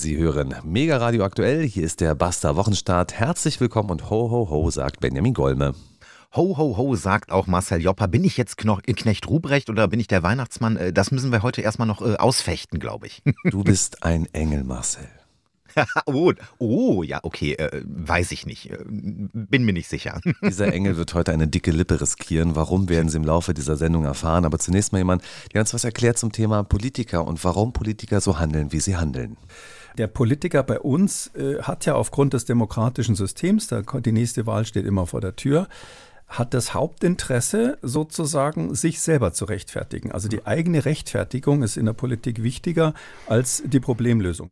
Sie hören Mega Radio aktuell. Hier ist der Basta Wochenstart. Herzlich willkommen und ho ho ho, sagt Benjamin Golme. Ho, ho, ho, sagt auch Marcel Jopper. Bin ich jetzt Knecht Ruprecht oder bin ich der Weihnachtsmann? Äh, das müssen wir heute erstmal noch äh, ausfechten, glaube ich. Du bist ein Engel, Marcel. oh, oh, ja, okay, äh, weiß ich nicht. Äh, bin mir nicht sicher. Dieser Engel wird heute eine dicke Lippe riskieren. Warum werden Sie im Laufe dieser Sendung erfahren? Aber zunächst mal jemand, der uns was erklärt zum Thema Politiker und warum Politiker so handeln, wie sie handeln. Der Politiker bei uns äh, hat ja aufgrund des demokratischen Systems, da, die nächste Wahl steht immer vor der Tür, hat das Hauptinteresse sozusagen, sich selber zu rechtfertigen. Also die eigene Rechtfertigung ist in der Politik wichtiger als die Problemlösung.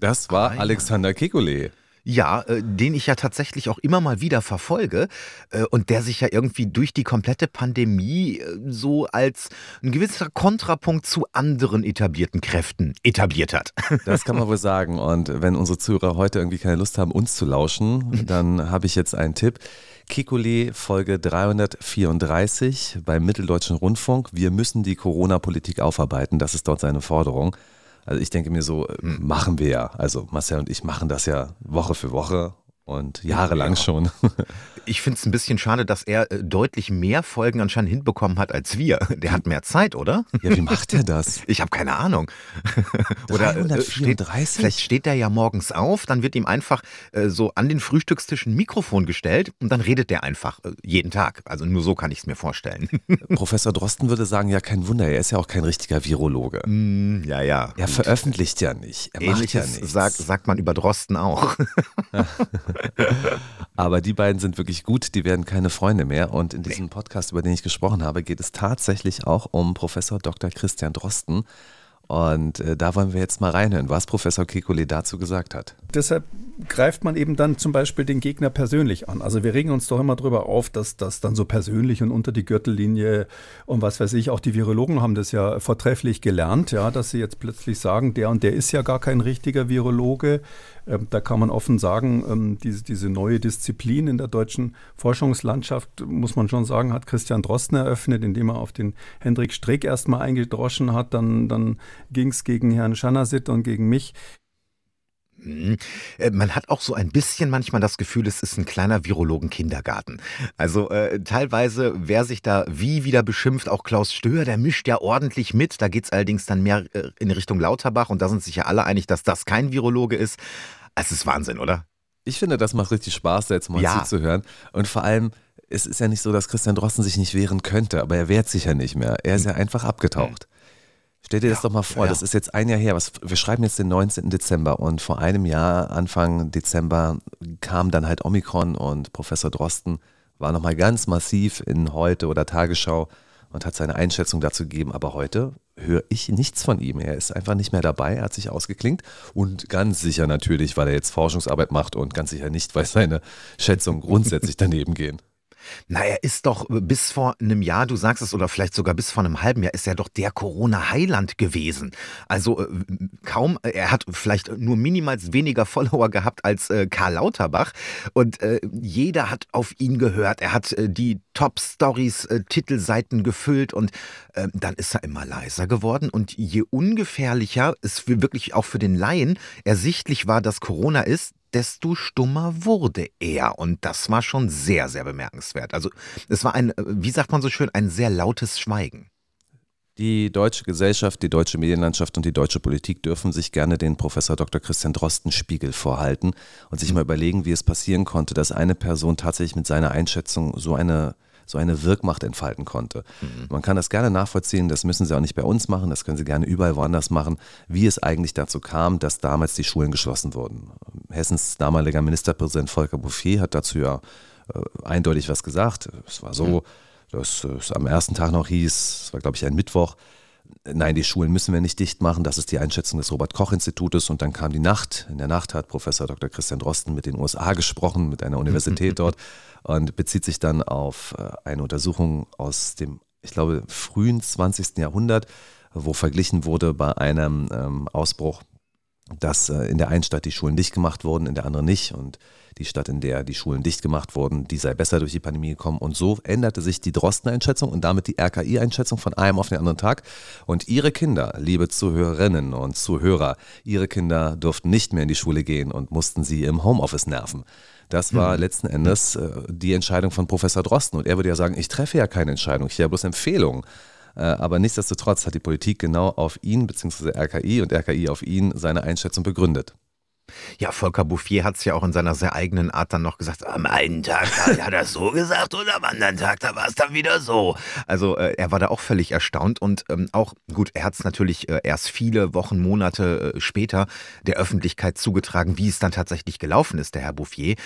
Das war ah, Alexander Kekulé. Ja, äh, den ich ja tatsächlich auch immer mal wieder verfolge äh, und der sich ja irgendwie durch die komplette Pandemie äh, so als ein gewisser Kontrapunkt zu anderen etablierten Kräften etabliert hat. Das kann man wohl sagen. Und wenn unsere Zuhörer heute irgendwie keine Lust haben, uns zu lauschen, dann habe ich jetzt einen Tipp. Kikuli Folge 334 beim Mitteldeutschen Rundfunk. Wir müssen die Corona-Politik aufarbeiten. Das ist dort seine Forderung. Also ich denke mir so, hm. machen wir ja. Also Marcel und ich machen das ja Woche für Woche und jahrelang ja. schon. Ich finde es ein bisschen schade, dass er äh, deutlich mehr Folgen anscheinend hinbekommen hat als wir. Der hat mehr Zeit, oder? Ja, wie macht er das? Ich habe keine Ahnung. oder 334? Steht, vielleicht steht er ja morgens auf, dann wird ihm einfach äh, so an den Frühstückstisch ein Mikrofon gestellt und dann redet der einfach äh, jeden Tag. Also nur so kann ich es mir vorstellen. Professor Drosten würde sagen, ja kein Wunder, er ist ja auch kein richtiger Virologe. Mm, ja, ja. Er veröffentlicht ja nicht. Er Ähnliches macht ja nichts. Sagt, sagt man über Drosten auch. Aber die beiden sind wirklich gut, die werden keine Freunde mehr. Und in diesem Podcast, über den ich gesprochen habe, geht es tatsächlich auch um Professor Dr. Christian Drosten. Und äh, da wollen wir jetzt mal reinhören, was Professor Kekulé dazu gesagt hat. Deshalb greift man eben dann zum Beispiel den Gegner persönlich an. Also wir regen uns doch immer darüber auf, dass das dann so persönlich und unter die Gürtellinie und was weiß ich, auch die Virologen haben das ja vortrefflich gelernt, ja, dass sie jetzt plötzlich sagen, der und der ist ja gar kein richtiger Virologe. Ähm, da kann man offen sagen, ähm, diese, diese neue Disziplin in der deutschen Forschungslandschaft, muss man schon sagen, hat Christian Drosten eröffnet, indem er auf den Hendrik Streeck erstmal eingedroschen hat. Dann, dann ging es gegen Herrn Schanasit und gegen mich. Mhm. Äh, man hat auch so ein bisschen manchmal das Gefühl, es ist ein kleiner Virologen-Kindergarten. Also äh, teilweise, wer sich da wie wieder beschimpft, auch Klaus Stöhr, der mischt ja ordentlich mit. Da geht es allerdings dann mehr äh, in Richtung Lauterbach und da sind sich ja alle einig, dass das kein Virologe ist. Es ist Wahnsinn, oder? Ich finde, das macht richtig Spaß, da jetzt mal ja. zuzuhören. Und vor allem, es ist ja nicht so, dass Christian Drosten sich nicht wehren könnte, aber er wehrt sich ja nicht mehr. Er ist hm. ja einfach abgetaucht. Stell dir das doch mal vor, ja. das ist jetzt ein Jahr her. Was, wir schreiben jetzt den 19. Dezember und vor einem Jahr, Anfang Dezember, kam dann halt Omikron und Professor Drosten war nochmal ganz massiv in heute oder Tagesschau und hat seine Einschätzung dazu gegeben. Aber heute höre ich nichts von ihm. Er ist einfach nicht mehr dabei, er hat sich ausgeklinkt und ganz sicher natürlich, weil er jetzt Forschungsarbeit macht und ganz sicher nicht, weil seine Schätzungen grundsätzlich daneben gehen. Na, er ist doch äh, bis vor einem Jahr, du sagst es, oder vielleicht sogar bis vor einem halben Jahr, ist er doch der Corona-Heiland gewesen. Also äh, kaum, äh, er hat vielleicht nur minimals weniger Follower gehabt als Karl Lauterbach. Und äh, jeder hat auf ihn gehört. Er hat die Top-Stories, Titelseiten gefüllt und dann ist er immer leiser geworden. Und je ungefährlicher es wirklich auch für den Laien ersichtlich war, dass Corona ist, desto stummer wurde er. Und das war schon sehr, sehr bemerkenswert. Also es war ein, wie sagt man so schön, ein sehr lautes Schweigen. Die deutsche Gesellschaft, die deutsche Medienlandschaft und die deutsche Politik dürfen sich gerne den Professor Dr. Christian Drosten Spiegel vorhalten und sich mhm. mal überlegen, wie es passieren konnte, dass eine Person tatsächlich mit seiner Einschätzung so eine so eine Wirkmacht entfalten konnte. Mhm. Man kann das gerne nachvollziehen, das müssen Sie auch nicht bei uns machen, das können Sie gerne überall woanders machen, wie es eigentlich dazu kam, dass damals die Schulen geschlossen wurden. Hessens damaliger Ministerpräsident Volker Bouffier hat dazu ja äh, eindeutig was gesagt. Es war so, mhm. dass es am ersten Tag noch hieß, es war glaube ich ein Mittwoch, nein, die Schulen müssen wir nicht dicht machen, das ist die Einschätzung des Robert-Koch-Institutes. Und dann kam die Nacht. In der Nacht hat Professor Dr. Christian Drosten mit den USA gesprochen, mit einer Universität dort und bezieht sich dann auf äh, eine Untersuchung aus dem, ich glaube, frühen 20. Jahrhundert, wo verglichen wurde bei einem ähm, Ausbruch dass äh, in der einen Stadt die Schulen dicht gemacht wurden, in der anderen nicht. Und die Stadt, in der die Schulen dicht gemacht wurden, die sei besser durch die Pandemie gekommen. Und so änderte sich die Drosten-Einschätzung und damit die RKI-Einschätzung von einem auf den anderen Tag. Und Ihre Kinder, liebe Zuhörerinnen und Zuhörer, Ihre Kinder durften nicht mehr in die Schule gehen und mussten sie im Homeoffice nerven. Das war hm. letzten Endes äh, die Entscheidung von Professor Drosten. Und er würde ja sagen, ich treffe ja keine Entscheidung, ich habe bloß Empfehlungen. Äh, aber nichtsdestotrotz hat die Politik genau auf ihn bzw. RKI und RKI auf ihn seine Einschätzung begründet. Ja, Volker Bouffier hat es ja auch in seiner sehr eigenen Art dann noch gesagt, am einen Tag hat er das so gesagt und am anderen Tag, da war es dann wieder so. Also äh, er war da auch völlig erstaunt und ähm, auch, gut, er hat es natürlich äh, erst viele Wochen, Monate äh, später der Öffentlichkeit zugetragen, wie es dann tatsächlich gelaufen ist, der Herr Bouffier.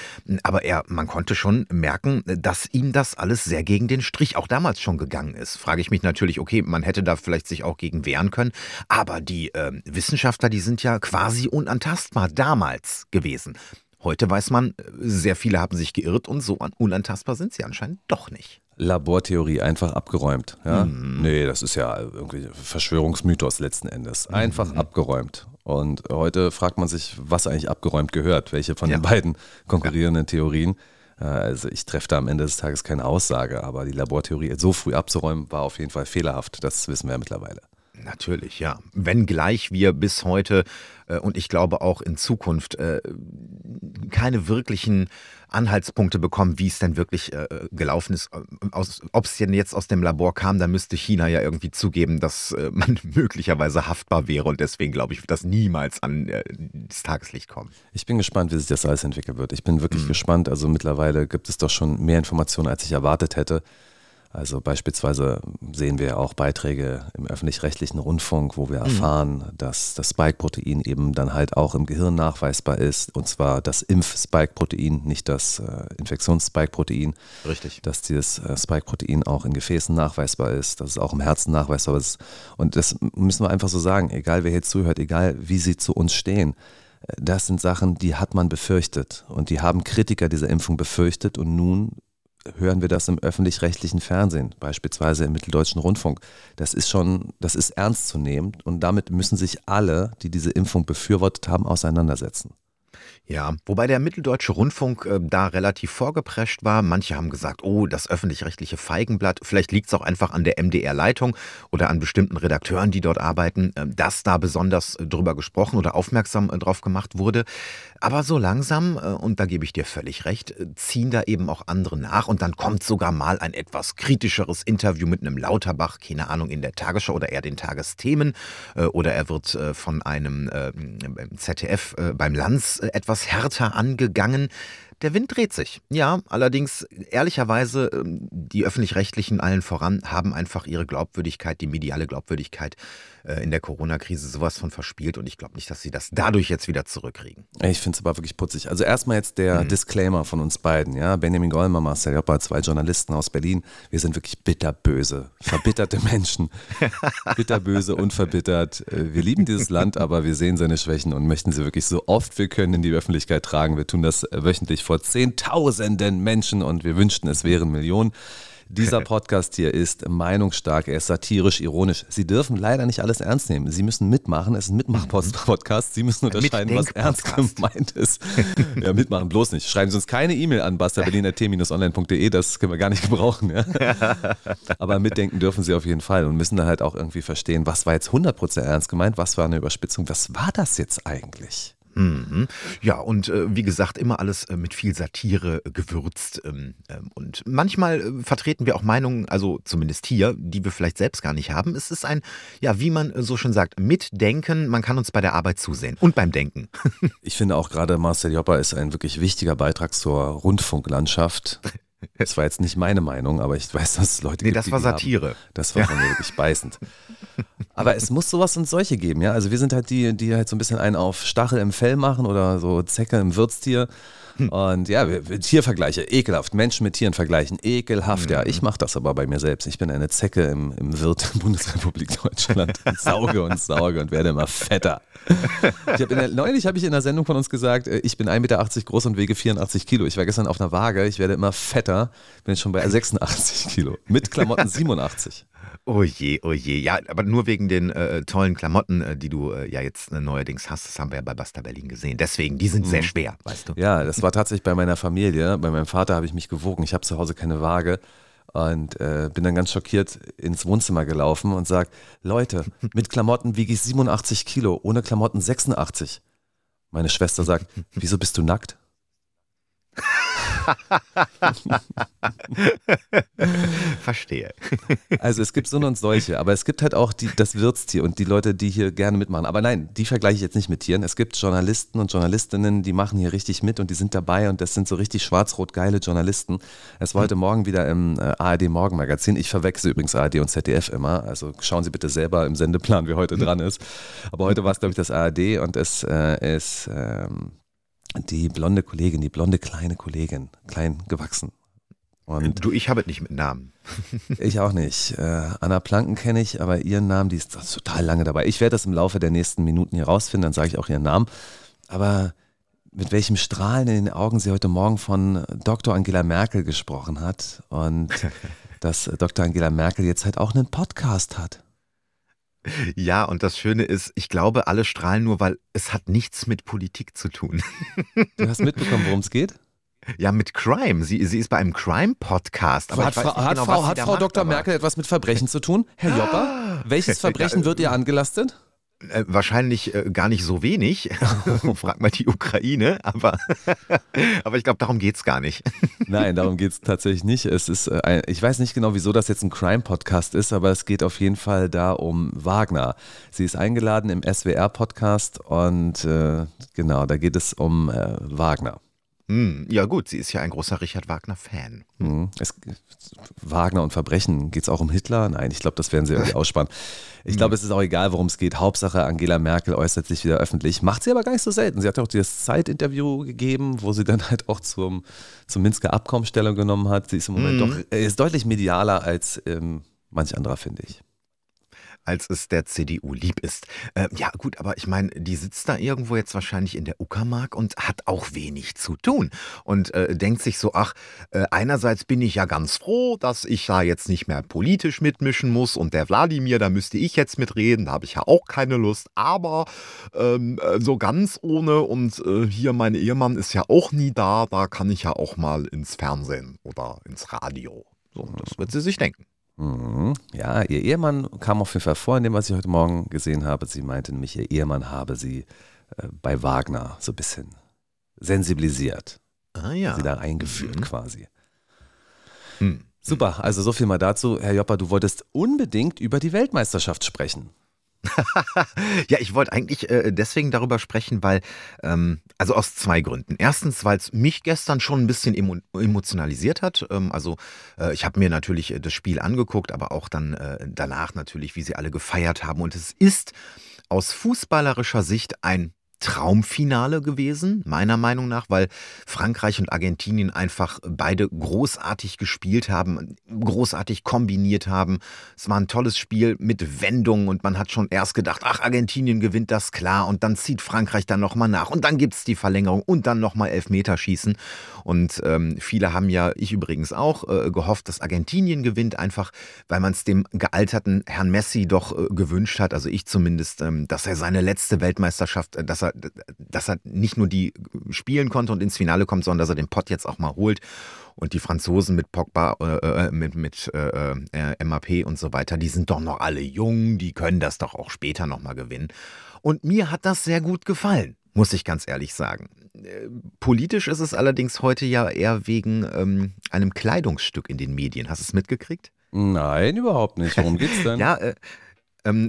Aber er, man konnte schon merken, dass ihm das alles sehr gegen den Strich auch damals schon gegangen ist. Frage ich mich natürlich, okay, man hätte da vielleicht sich auch gegen wehren können, aber die ähm, Wissenschaftler, die sind ja quasi unantastbar. Da damals gewesen. Heute weiß man, sehr viele haben sich geirrt und so unantastbar sind sie anscheinend doch nicht. Labortheorie einfach abgeräumt. Ja? Mhm. Nee, das ist ja irgendwie Verschwörungsmythos letzten Endes. Einfach mhm. abgeräumt. Und heute fragt man sich, was eigentlich abgeräumt gehört, welche von ja. den beiden konkurrierenden ja. Theorien. Äh, also ich treffe da am Ende des Tages keine Aussage, aber die Labortheorie so früh abzuräumen war auf jeden Fall fehlerhaft. Das wissen wir ja mittlerweile. Natürlich, ja. Wenngleich wir bis heute äh, und ich glaube auch in Zukunft äh, keine wirklichen Anhaltspunkte bekommen, wie es denn wirklich äh, gelaufen ist. Ob es denn jetzt aus dem Labor kam, da müsste China ja irgendwie zugeben, dass man möglicherweise haftbar wäre und deswegen glaube ich, wird das niemals an das Tageslicht kommen. Ich bin gespannt, wie sich das alles entwickeln wird. Ich bin wirklich mhm. gespannt. Also mittlerweile gibt es doch schon mehr Informationen, als ich erwartet hätte. Also beispielsweise sehen wir auch Beiträge im öffentlich-rechtlichen Rundfunk, wo wir mhm. erfahren, mhm. dass das Spike-Protein eben dann halt auch im Gehirn nachweisbar ist. Und zwar das Impf-Spike-Protein, nicht das äh, Infektions-Spike-Protein. Richtig. Dass dieses äh, Spike-Protein auch in Gefäßen nachweisbar ist, dass es auch im Herzen nachweisbar ist. Und das müssen wir einfach so sagen, egal wer hier zuhört, egal wie sie zu uns stehen. Äh, das sind Sachen, die hat man befürchtet. Und die haben Kritiker dieser Impfung befürchtet. Und nun hören wir das im öffentlich-rechtlichen Fernsehen, beispielsweise im Mitteldeutschen Rundfunk. Das ist schon, das ist ernst zu nehmen und damit müssen sich alle, die diese Impfung befürwortet haben, auseinandersetzen. Ja, wobei der Mitteldeutsche Rundfunk äh, da relativ vorgeprescht war. Manche haben gesagt, oh, das öffentlich-rechtliche Feigenblatt. Vielleicht liegt es auch einfach an der MDR-Leitung oder an bestimmten Redakteuren, die dort arbeiten, äh, dass da besonders äh, drüber gesprochen oder aufmerksam äh, drauf gemacht wurde. Aber so langsam, äh, und da gebe ich dir völlig recht, äh, ziehen da eben auch andere nach. Und dann kommt sogar mal ein etwas kritischeres Interview mit einem Lauterbach, keine Ahnung, in der Tagesschau oder eher den Tagesthemen. oder er wird von einem ZDF beim Lanz etwas härter angegangen. Der Wind dreht sich. Ja, allerdings ehrlicherweise, ähm, die öffentlich-rechtlichen allen voran haben einfach ihre Glaubwürdigkeit, die mediale Glaubwürdigkeit äh, in der Corona-Krise sowas von verspielt und ich glaube nicht, dass sie das dadurch jetzt wieder zurückkriegen. Ich finde es aber wirklich putzig. Also erstmal jetzt der mhm. Disclaimer von uns beiden, ja. Benjamin Gollmer, Marcel Joppa, zwei Journalisten aus Berlin. Wir sind wirklich bitterböse, verbitterte Menschen. bitterböse, unverbittert. Äh, wir lieben dieses Land, aber wir sehen seine Schwächen und möchten sie wirklich so oft wir können in die Öffentlichkeit tragen. Wir tun das äh, wöchentlich vor Zehntausenden Menschen und wir wünschten, es wären Millionen. Dieser Podcast hier ist meinungsstark, er ist satirisch, ironisch. Sie dürfen leider nicht alles ernst nehmen. Sie müssen mitmachen. Es ist ein Mitmach-Podcast. Sie müssen unterscheiden, was ernst gemeint ist. ja, mitmachen bloß nicht. Schreiben Sie uns keine E-Mail an basterberliner.t-online.de. Das können wir gar nicht gebrauchen. Ja? Aber mitdenken dürfen Sie auf jeden Fall und müssen da halt auch irgendwie verstehen, was war jetzt 100% ernst gemeint, was war eine Überspitzung, was war das jetzt eigentlich? Mhm. Ja, und äh, wie gesagt, immer alles äh, mit viel Satire äh, gewürzt. Ähm, ähm und manchmal äh, vertreten wir auch Meinungen, also zumindest hier, die wir vielleicht selbst gar nicht haben. Es ist ein, ja, wie man äh, so schon sagt, Mitdenken. Man kann uns bei der Arbeit zusehen und beim Denken. ich finde auch gerade Marcel Jopper ist ein wirklich wichtiger Beitrag zur Rundfunklandschaft. Das war jetzt nicht meine Meinung, aber ich weiß, dass es Leute nee, gibt. Nee, das war Satire. Haben. Das war von mir wirklich beißend. Aber es muss sowas und solche geben, ja. Also wir sind halt die, die halt so ein bisschen einen auf Stachel im Fell machen oder so Zecke im Würztier. Und ja, Tiervergleiche, ekelhaft. Menschen mit Tieren vergleichen, ekelhaft. Ja, ich mache das aber bei mir selbst. Ich bin eine Zecke im, im Wirt der Bundesrepublik Deutschland. Und sauge und sauge und werde immer fetter. Ich hab der, neulich habe ich in einer Sendung von uns gesagt, äh, ich bin 1,80 Meter groß und wege 84 Kilo. Ich war gestern auf einer Waage, ich werde immer fetter, bin jetzt schon bei 86 Kilo. Mit Klamotten 87. Oh je, oh je. Ja, aber nur wegen den äh, tollen Klamotten, äh, die du äh, ja jetzt äh, neuerdings hast. Das haben wir ja bei Basta Berlin gesehen. Deswegen, die sind sehr Mhm. schwer, weißt du. Ja, das war tatsächlich bei meiner Familie. Bei meinem Vater habe ich mich gewogen. Ich habe zu Hause keine Waage und äh, bin dann ganz schockiert ins Wohnzimmer gelaufen und sage, Leute, mit Klamotten wiege ich 87 Kilo, ohne Klamotten 86. Meine Schwester sagt, wieso bist du nackt? Verstehe. Also es gibt so und solche, aber es gibt halt auch die, das Wirtstier und die Leute, die hier gerne mitmachen. Aber nein, die vergleiche ich jetzt nicht mit Tieren. Es gibt Journalisten und Journalistinnen, die machen hier richtig mit und die sind dabei und das sind so richtig schwarz-rot geile Journalisten. Es war heute Morgen wieder im äh, ARD Morgenmagazin. Ich verwechsel übrigens ARD und ZDF immer. Also schauen Sie bitte selber im Sendeplan, wer heute dran ist. Aber heute war es, glaube ich, das ARD und es äh, ist ähm, die blonde Kollegin, die blonde kleine Kollegin, klein gewachsen. Und Du, ich habe es nicht mit Namen. ich auch nicht. Äh, Anna Planken kenne ich, aber ihren Namen, die ist total lange dabei. Ich werde das im Laufe der nächsten Minuten hier rausfinden, dann sage ich auch ihren Namen. Aber mit welchem Strahlen in den Augen sie heute Morgen von Dr. Angela Merkel gesprochen hat und dass Dr. Angela Merkel jetzt halt auch einen Podcast hat. Ja, und das Schöne ist, ich glaube, alle strahlen nur, weil es hat nichts mit Politik zu tun. Du hast mitbekommen, worum es geht? Ja, mit Crime. Sie, sie ist bei einem Crime-Podcast. Aber hat Frau, hat genau, Frau, hat Frau macht, Dr. Merkel etwas mit Verbrechen zu tun? Herr Jopper, welches Verbrechen Ja, wird ihr angelastet? Äh, wahrscheinlich äh, gar nicht so wenig. Frag mal die Ukraine. Aber, aber ich glaube, darum geht es gar nicht. Nein, darum geht es tatsächlich nicht. Es ist, äh, ein, ich weiß nicht genau, wieso das jetzt ein Crime-Podcast ist, aber es geht auf jeden Fall da um Wagner. Sie ist eingeladen im SWR-Podcast und äh, genau, da geht es um äh, Wagner. Hm, ja gut, sie ist ja ein großer Richard Wagner-Fan. Mhm. Wagner und Verbrechen, geht es auch um Hitler? Nein, ich glaube, das werden sie irgendwie ausspannen. Ich glaube, es ist auch egal, worum es geht. Hauptsache, Angela Merkel äußert sich wieder öffentlich. Macht sie aber gar nicht so selten. Sie hat ja auch dieses Zeitinterview gegeben, wo sie dann halt auch zum, zum Minsker Abkommen Stellung genommen hat. Sie ist im Moment Mhm. doch, äh, ist deutlich medialer als ähm, manch anderer, finde ich. Als es der CDU lieb ist. Äh, ja, gut, aber ich meine, die sitzt da irgendwo jetzt wahrscheinlich in der Uckermark und hat auch wenig zu tun und äh, denkt sich so, ach, äh, einerseits bin ich ja ganz froh, dass ich da jetzt nicht mehr politisch mitmischen muss und der Wladimir, da müsste ich jetzt mitreden, da habe ich ja auch keine Lust, aber ähm, äh, so ganz ohne und äh, hier mein Ehemann ist ja auch nie da, da kann ich ja auch mal ins Fernsehen oder ins Radio. So, das wird sie sich denken. Mhm. Ja, ihr Ehemann kam auf jeden Fall vor in dem, was ich heute Morgen gesehen habe. Sie meinte nämlich, ihr Ehemann habe sie äh, bei Wagner so ein bisschen sensibilisiert. Ah ja. Sie da eingeführt Mhm. quasi. Hm. Super, also so viel mal dazu. Herr Jopper, du wolltest unbedingt über die Weltmeisterschaft sprechen. Ja, ich wollte eigentlich äh, deswegen darüber sprechen, weil, ähm, also aus zwei Gründen. Erstens, weil es mich gestern schon ein bisschen emo emotionalisiert hat. Ähm, also äh, ich habe mir natürlich äh, das Spiel angeguckt, aber auch dann äh, danach natürlich, wie sie alle gefeiert haben. Und es ist aus fußballerischer Sicht ein Traumfinale gewesen, meiner Meinung nach, weil Frankreich und Argentinien einfach beide großartig gespielt haben, großartig kombiniert haben. Es war ein tolles Spiel mit Wendungen und man hat schon erst gedacht, ach, Argentinien gewinnt das klar und dann zieht Frankreich dann nochmal nach und dann gibt es die Verlängerung und dann nochmal Elfmeterschießen. Und ähm, viele haben ja, ich übrigens auch, äh, gehofft, dass Argentinien gewinnt, einfach weil man es dem gealterten Herrn Messi doch äh, gewünscht hat, also ich zumindest, ähm, dass er seine letzte Weltmeisterschaft, äh, dass er, dass er nicht nur die spielen konnte und ins Finale kommt, sondern dass er den Pott jetzt auch mal holt. Und die Franzosen mit Pogba, äh, äh, mit, mit äh, äh, MAP und so weiter, die sind doch noch alle jung, die können das doch auch später nochmal gewinnen. Und mir hat das sehr gut gefallen muss ich ganz ehrlich sagen. Äh, Politisch ist es allerdings heute ja eher wegen ähm, einem Kleidungsstück in den Medien. Hast du es mitgekriegt? Nein, überhaupt nicht. Worum geht's denn? Ja, äh,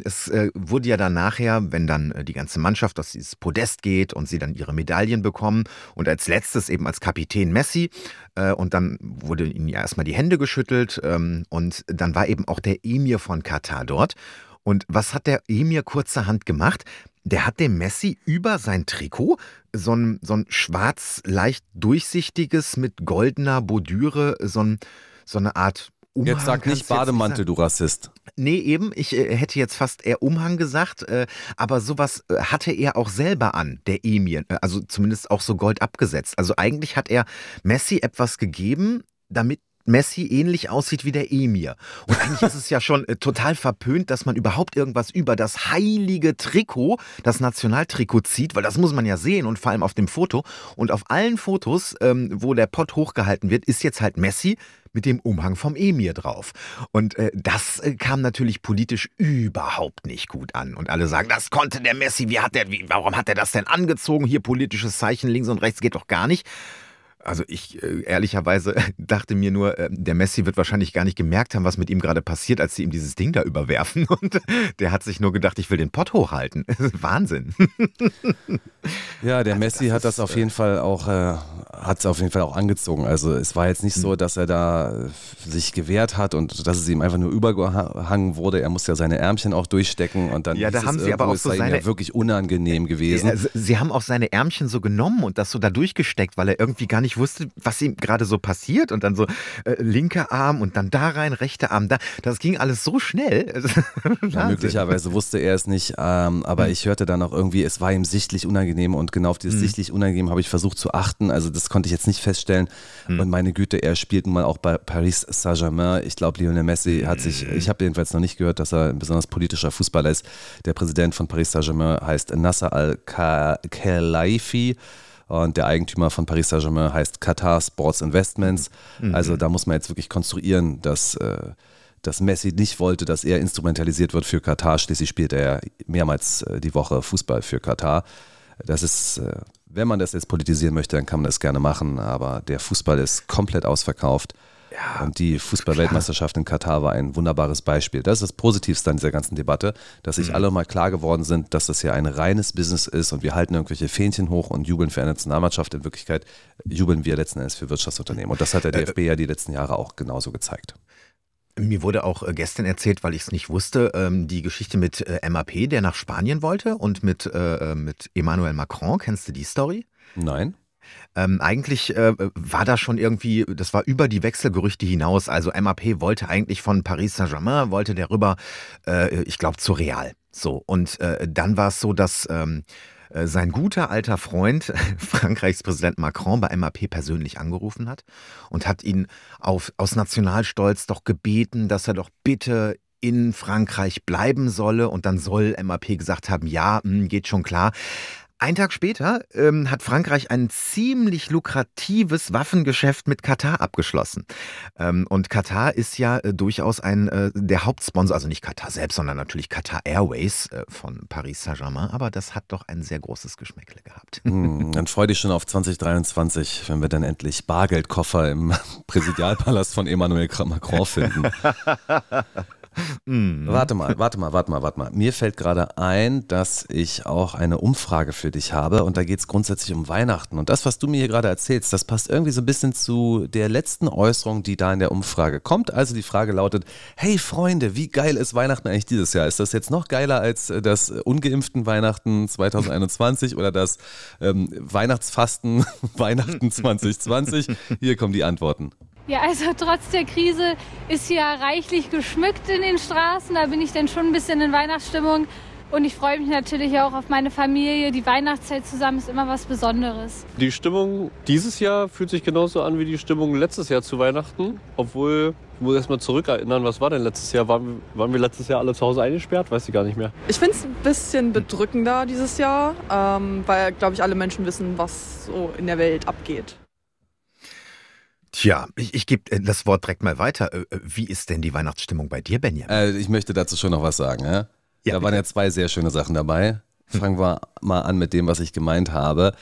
es äh, wurde ja dann nachher, wenn dann äh, die ganze Mannschaft auf dieses Podest geht und sie dann ihre Medaillen bekommen und als letztes eben als Kapitän Messi äh, und dann wurde ihnen ja erstmal die Hände geschüttelt ähm, und dann war eben auch der Emir von Katar dort. Und was hat der Emir kurzerhand gemacht? Der hat dem Messi über sein Trikot so ein, so ein schwarz, leicht durchsichtiges mit goldener Bordüre, so, ein, so eine Art Umhang. Jetzt sag nicht Bademantel, du Rassist. Nee, eben. Ich äh, hätte jetzt fast eher Umhang gesagt, äh, aber sowas äh, hatte er auch selber an, der Emir. Äh, also zumindest auch so Gold abgesetzt. Also eigentlich hat er Messi etwas gegeben, damit Messi ähnlich aussieht wie der Emir. Und eigentlich ist es ja schon äh, total verpönt, dass man überhaupt irgendwas über das heilige Trikot, das Nationaltrikot zieht, weil das muss man ja sehen und vor allem auf dem Foto. Und auf allen Fotos, ähm, wo der Pott hochgehalten wird, ist jetzt halt Messi mit dem Umhang vom Emir drauf. Und äh, das äh, kam natürlich politisch überhaupt nicht gut an. Und alle sagen, das konnte der Messi, wie hat der, wie, warum hat er das denn angezogen? Hier politisches Zeichen links und rechts geht doch gar nicht. Also ich äh, ehrlicherweise dachte mir nur, äh, der Messi wird wahrscheinlich gar nicht gemerkt haben, was mit ihm gerade passiert, als sie ihm dieses Ding da überwerfen. Und der hat sich nur gedacht, ich will den Pott hochhalten. Wahnsinn. Ja, der also Messi das hat das auf jeden äh, Fall auch, äh, hat es auf jeden Fall auch angezogen. Also es war jetzt nicht so, hm. dass er da äh, sich gewehrt hat und dass es ihm einfach nur übergehangen wurde. Er musste ja seine Ärmchen auch durchstecken und dann ja, da haben sie aber auch so seine, ja wirklich unangenehm gewesen. Ja, sie haben auch seine Ärmchen so genommen und das so da durchgesteckt, weil er irgendwie gar nicht wusste, was ihm gerade so passiert und dann so äh, linker Arm und dann da rein, rechter Arm da. Das ging alles so schnell. ja, möglicherweise wusste er es nicht, ähm, aber hm. ich hörte dann auch irgendwie, es war ihm sichtlich unangenehm und genau auf dieses mhm. sichtlich unangenehm habe ich versucht zu achten. Also das konnte ich jetzt nicht feststellen. Mhm. Und meine Güte, er spielt nun mal auch bei Paris Saint-Germain. Ich glaube, Lionel Messi hat sich, mhm. ich habe jedenfalls noch nicht gehört, dass er ein besonders politischer Fußballer ist. Der Präsident von Paris Saint-Germain heißt Nasser Al-Khelaifi. Und der Eigentümer von Paris Saint-Germain heißt Qatar Sports Investments. Mhm. Also da muss man jetzt wirklich konstruieren, dass, äh, dass Messi nicht wollte, dass er instrumentalisiert wird für Katar. Schließlich spielt er mehrmals äh, die Woche Fußball für Katar. Das ist, äh, wenn man das jetzt politisieren möchte, dann kann man das gerne machen, aber der Fußball ist komplett ausverkauft. Ja, und die Fußballweltmeisterschaft in Katar war ein wunderbares Beispiel. Das ist das Positivste an dieser ganzen Debatte, dass sich mhm. alle mal klar geworden sind, dass das ja ein reines Business ist und wir halten irgendwelche Fähnchen hoch und jubeln für eine Nationalmannschaft. In Wirklichkeit jubeln wir letzten Endes für Wirtschaftsunternehmen. Und das hat der DFB äh, ja die letzten Jahre auch genauso gezeigt. Mir wurde auch äh, gestern erzählt, weil ich es nicht wusste, ähm, die Geschichte mit äh, MAP, der nach Spanien wollte und mit, mit Emmanuel Macron. Kennst du die Story? Nein. Ähm, eigentlich äh, war das schon irgendwie, das war über die Wechselgerüchte hinaus. Also MAP wollte eigentlich von Paris Saint-Germain, wollte der rüber, äh, ich glaube, zu Real. So, und äh, dann war es so, dass ähm, äh, sein guter alter Freund, Frankreichs Präsident Macron, bei MAP persönlich angerufen hat und hat ihn auf, aus Nationalstolz doch gebeten, dass er doch bitte in Frankreich bleiben solle. Und dann soll MAP gesagt haben, ja, hm, geht schon klar. Ein Tag später ähm, hat Frankreich ein ziemlich lukratives Waffengeschäft mit Katar abgeschlossen. Ähm, und Katar ist ja äh, durchaus ein äh, der Hauptsponsor, also nicht Katar selbst, sondern natürlich Katar Airways äh, von Paris Saint-Germain. Aber das hat doch ein sehr großes Geschmäckle gehabt. Hm, dann freu dich schon auf 2023, wenn wir dann endlich Bargeldkoffer im Präsidialpalast von Emmanuel Macron finden. Mm. Warte mal, warte mal, warte mal, warte mal. Mir fällt gerade ein, dass ich auch eine Umfrage für dich habe und da geht es grundsätzlich um Weihnachten. Und das, was du mir hier gerade erzählst, das passt irgendwie so ein bisschen zu der letzten Äußerung, die da in der Umfrage kommt. Also die Frage lautet, hey Freunde, wie geil ist Weihnachten eigentlich dieses Jahr? Ist das jetzt noch geiler als äh, das ungeimpften Weihnachten 2021 oder das ähm, Weihnachtsfasten Weihnachten 2020? Hier kommen die Antworten. Ja, also trotz der Krise ist hier reichlich geschmückt in den Straßen. Da bin ich dann schon ein bisschen in Weihnachtsstimmung. Und ich freue mich natürlich auch auf meine Familie. Die Weihnachtszeit zusammen ist immer was Besonderes. Die Stimmung dieses Jahr fühlt sich genauso an wie die Stimmung letztes Jahr zu Weihnachten. Obwohl, ich muss erst mal zurückerinnern, was war denn letztes Jahr? Waren, waren wir letztes Jahr alle zu Hause eingesperrt? Weiß ich gar nicht mehr. Ich finde es ein bisschen bedrückender dieses Jahr, ähm, weil, glaube ich, alle Menschen wissen, was so in der Welt abgeht. Tja, ich, ich gebe äh, das Wort direkt mal weiter. Äh, äh, wie ist denn die Weihnachtsstimmung bei dir, Benjamin? Äh, ich möchte dazu schon noch was sagen. Ja? Ja, da bitte. waren ja zwei sehr schöne Sachen dabei. Fangen wir mal an mit dem, was ich gemeint habe,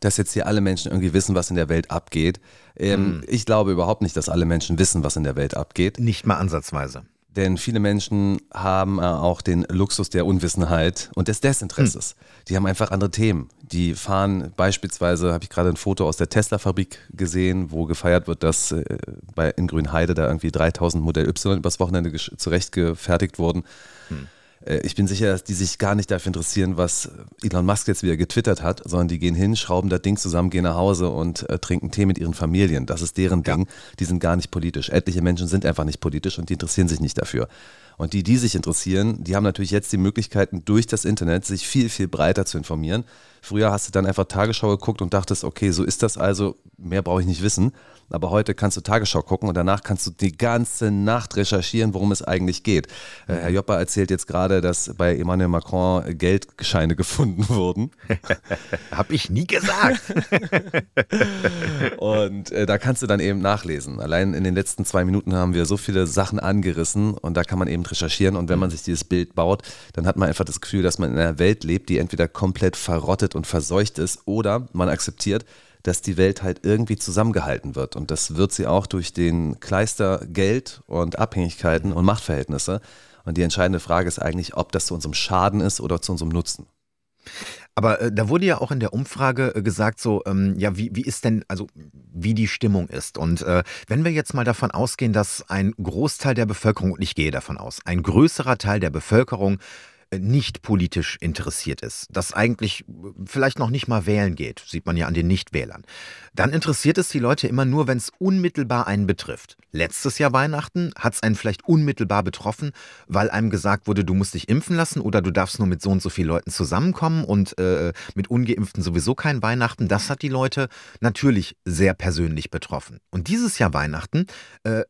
dass jetzt hier alle Menschen irgendwie wissen, was in der Welt abgeht. Ähm, hm. Ich glaube überhaupt nicht, dass alle Menschen wissen, was in der Welt abgeht. Nicht mal ansatzweise. Denn viele Menschen haben äh, auch den Luxus der Unwissenheit und des Desinteresses. Hm. Die haben einfach andere Themen. Die fahren beispielsweise, habe ich gerade ein Foto aus der Tesla-Fabrik gesehen, wo gefeiert wird, dass äh, bei, in Grünheide da irgendwie 3000 Modell Y übers Wochenende zurechtgefertigt wurden. Hm. Äh, ich bin sicher, dass die sich gar nicht dafür interessieren, was Elon Musk jetzt wieder getwittert hat, sondern die gehen hin, schrauben das Ding zusammen, gehen nach Hause und äh, trinken Tee mit ihren Familien. Das ist deren Ding. Die sind gar nicht politisch. Etliche Menschen sind einfach nicht politisch und die interessieren sich nicht dafür. Und die, die sich interessieren, die haben natürlich jetzt die Möglichkeiten, durch das Internet sich viel, viel breiter zu informieren. Früher hast du dann einfach Tagesschau geguckt und dachtest, okay, so ist das also, mehr brauche ich nicht wissen. Aber heute kannst du Tagesschau gucken und danach kannst du die ganze Nacht recherchieren, worum es eigentlich geht. Äh, Herr Joppa erzählt jetzt gerade, dass bei Emmanuel Macron Geldscheine gefunden wurden. Hab ich nie gesagt. und äh, da kannst du dann eben nachlesen. Allein in den letzten zwei Minuten haben wir so viele Sachen angerissen und da kann man eben recherchieren. Und wenn man sich dieses Bild baut, dann hat man einfach das Gefühl, dass man in einer Welt lebt, die entweder komplett verrottet und verseucht ist oder man akzeptiert, dass die Welt halt irgendwie zusammengehalten wird. Und das wird sie auch durch den Kleister Geld und Abhängigkeiten und Machtverhältnisse. Und die entscheidende Frage ist eigentlich, ob das zu unserem Schaden ist oder zu unserem Nutzen. Aber äh, da wurde ja auch in der Umfrage äh, gesagt, so, ähm, ja, wie, wie ist denn, also wie die Stimmung ist. Und äh, wenn wir jetzt mal davon ausgehen, dass ein Großteil der Bevölkerung, und ich gehe davon aus, ein größerer Teil der Bevölkerung nicht politisch interessiert ist, das eigentlich vielleicht noch nicht mal wählen geht, sieht man ja an den Nichtwählern, dann interessiert es die Leute immer nur, wenn es unmittelbar einen betrifft. Letztes Jahr Weihnachten hat es einen vielleicht unmittelbar betroffen, weil einem gesagt wurde, du musst dich impfen lassen oder du darfst nur mit so und so vielen Leuten zusammenkommen und äh, mit ungeimpften sowieso kein Weihnachten. Das hat die Leute natürlich sehr persönlich betroffen. Und dieses Jahr Weihnachten äh,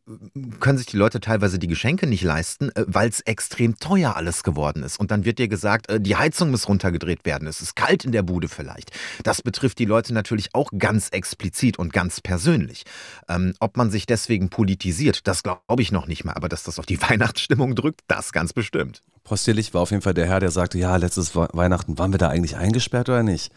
können sich die Leute teilweise die Geschenke nicht leisten, äh, weil es extrem teuer alles geworden ist. Und dann wird dir gesagt, äh, die Heizung muss runtergedreht werden. Es ist kalt in der Bude vielleicht. Das betrifft die Leute natürlich auch ganz explizit und ganz persönlich. Ähm, ob man sich deswegen politisiert, das glaube ich noch nicht mal. Aber dass das auf die Weihnachtsstimmung drückt, das ganz bestimmt. Postierlich war auf jeden Fall der Herr, der sagte, ja, letztes Weihnachten, waren wir da eigentlich eingesperrt oder nicht?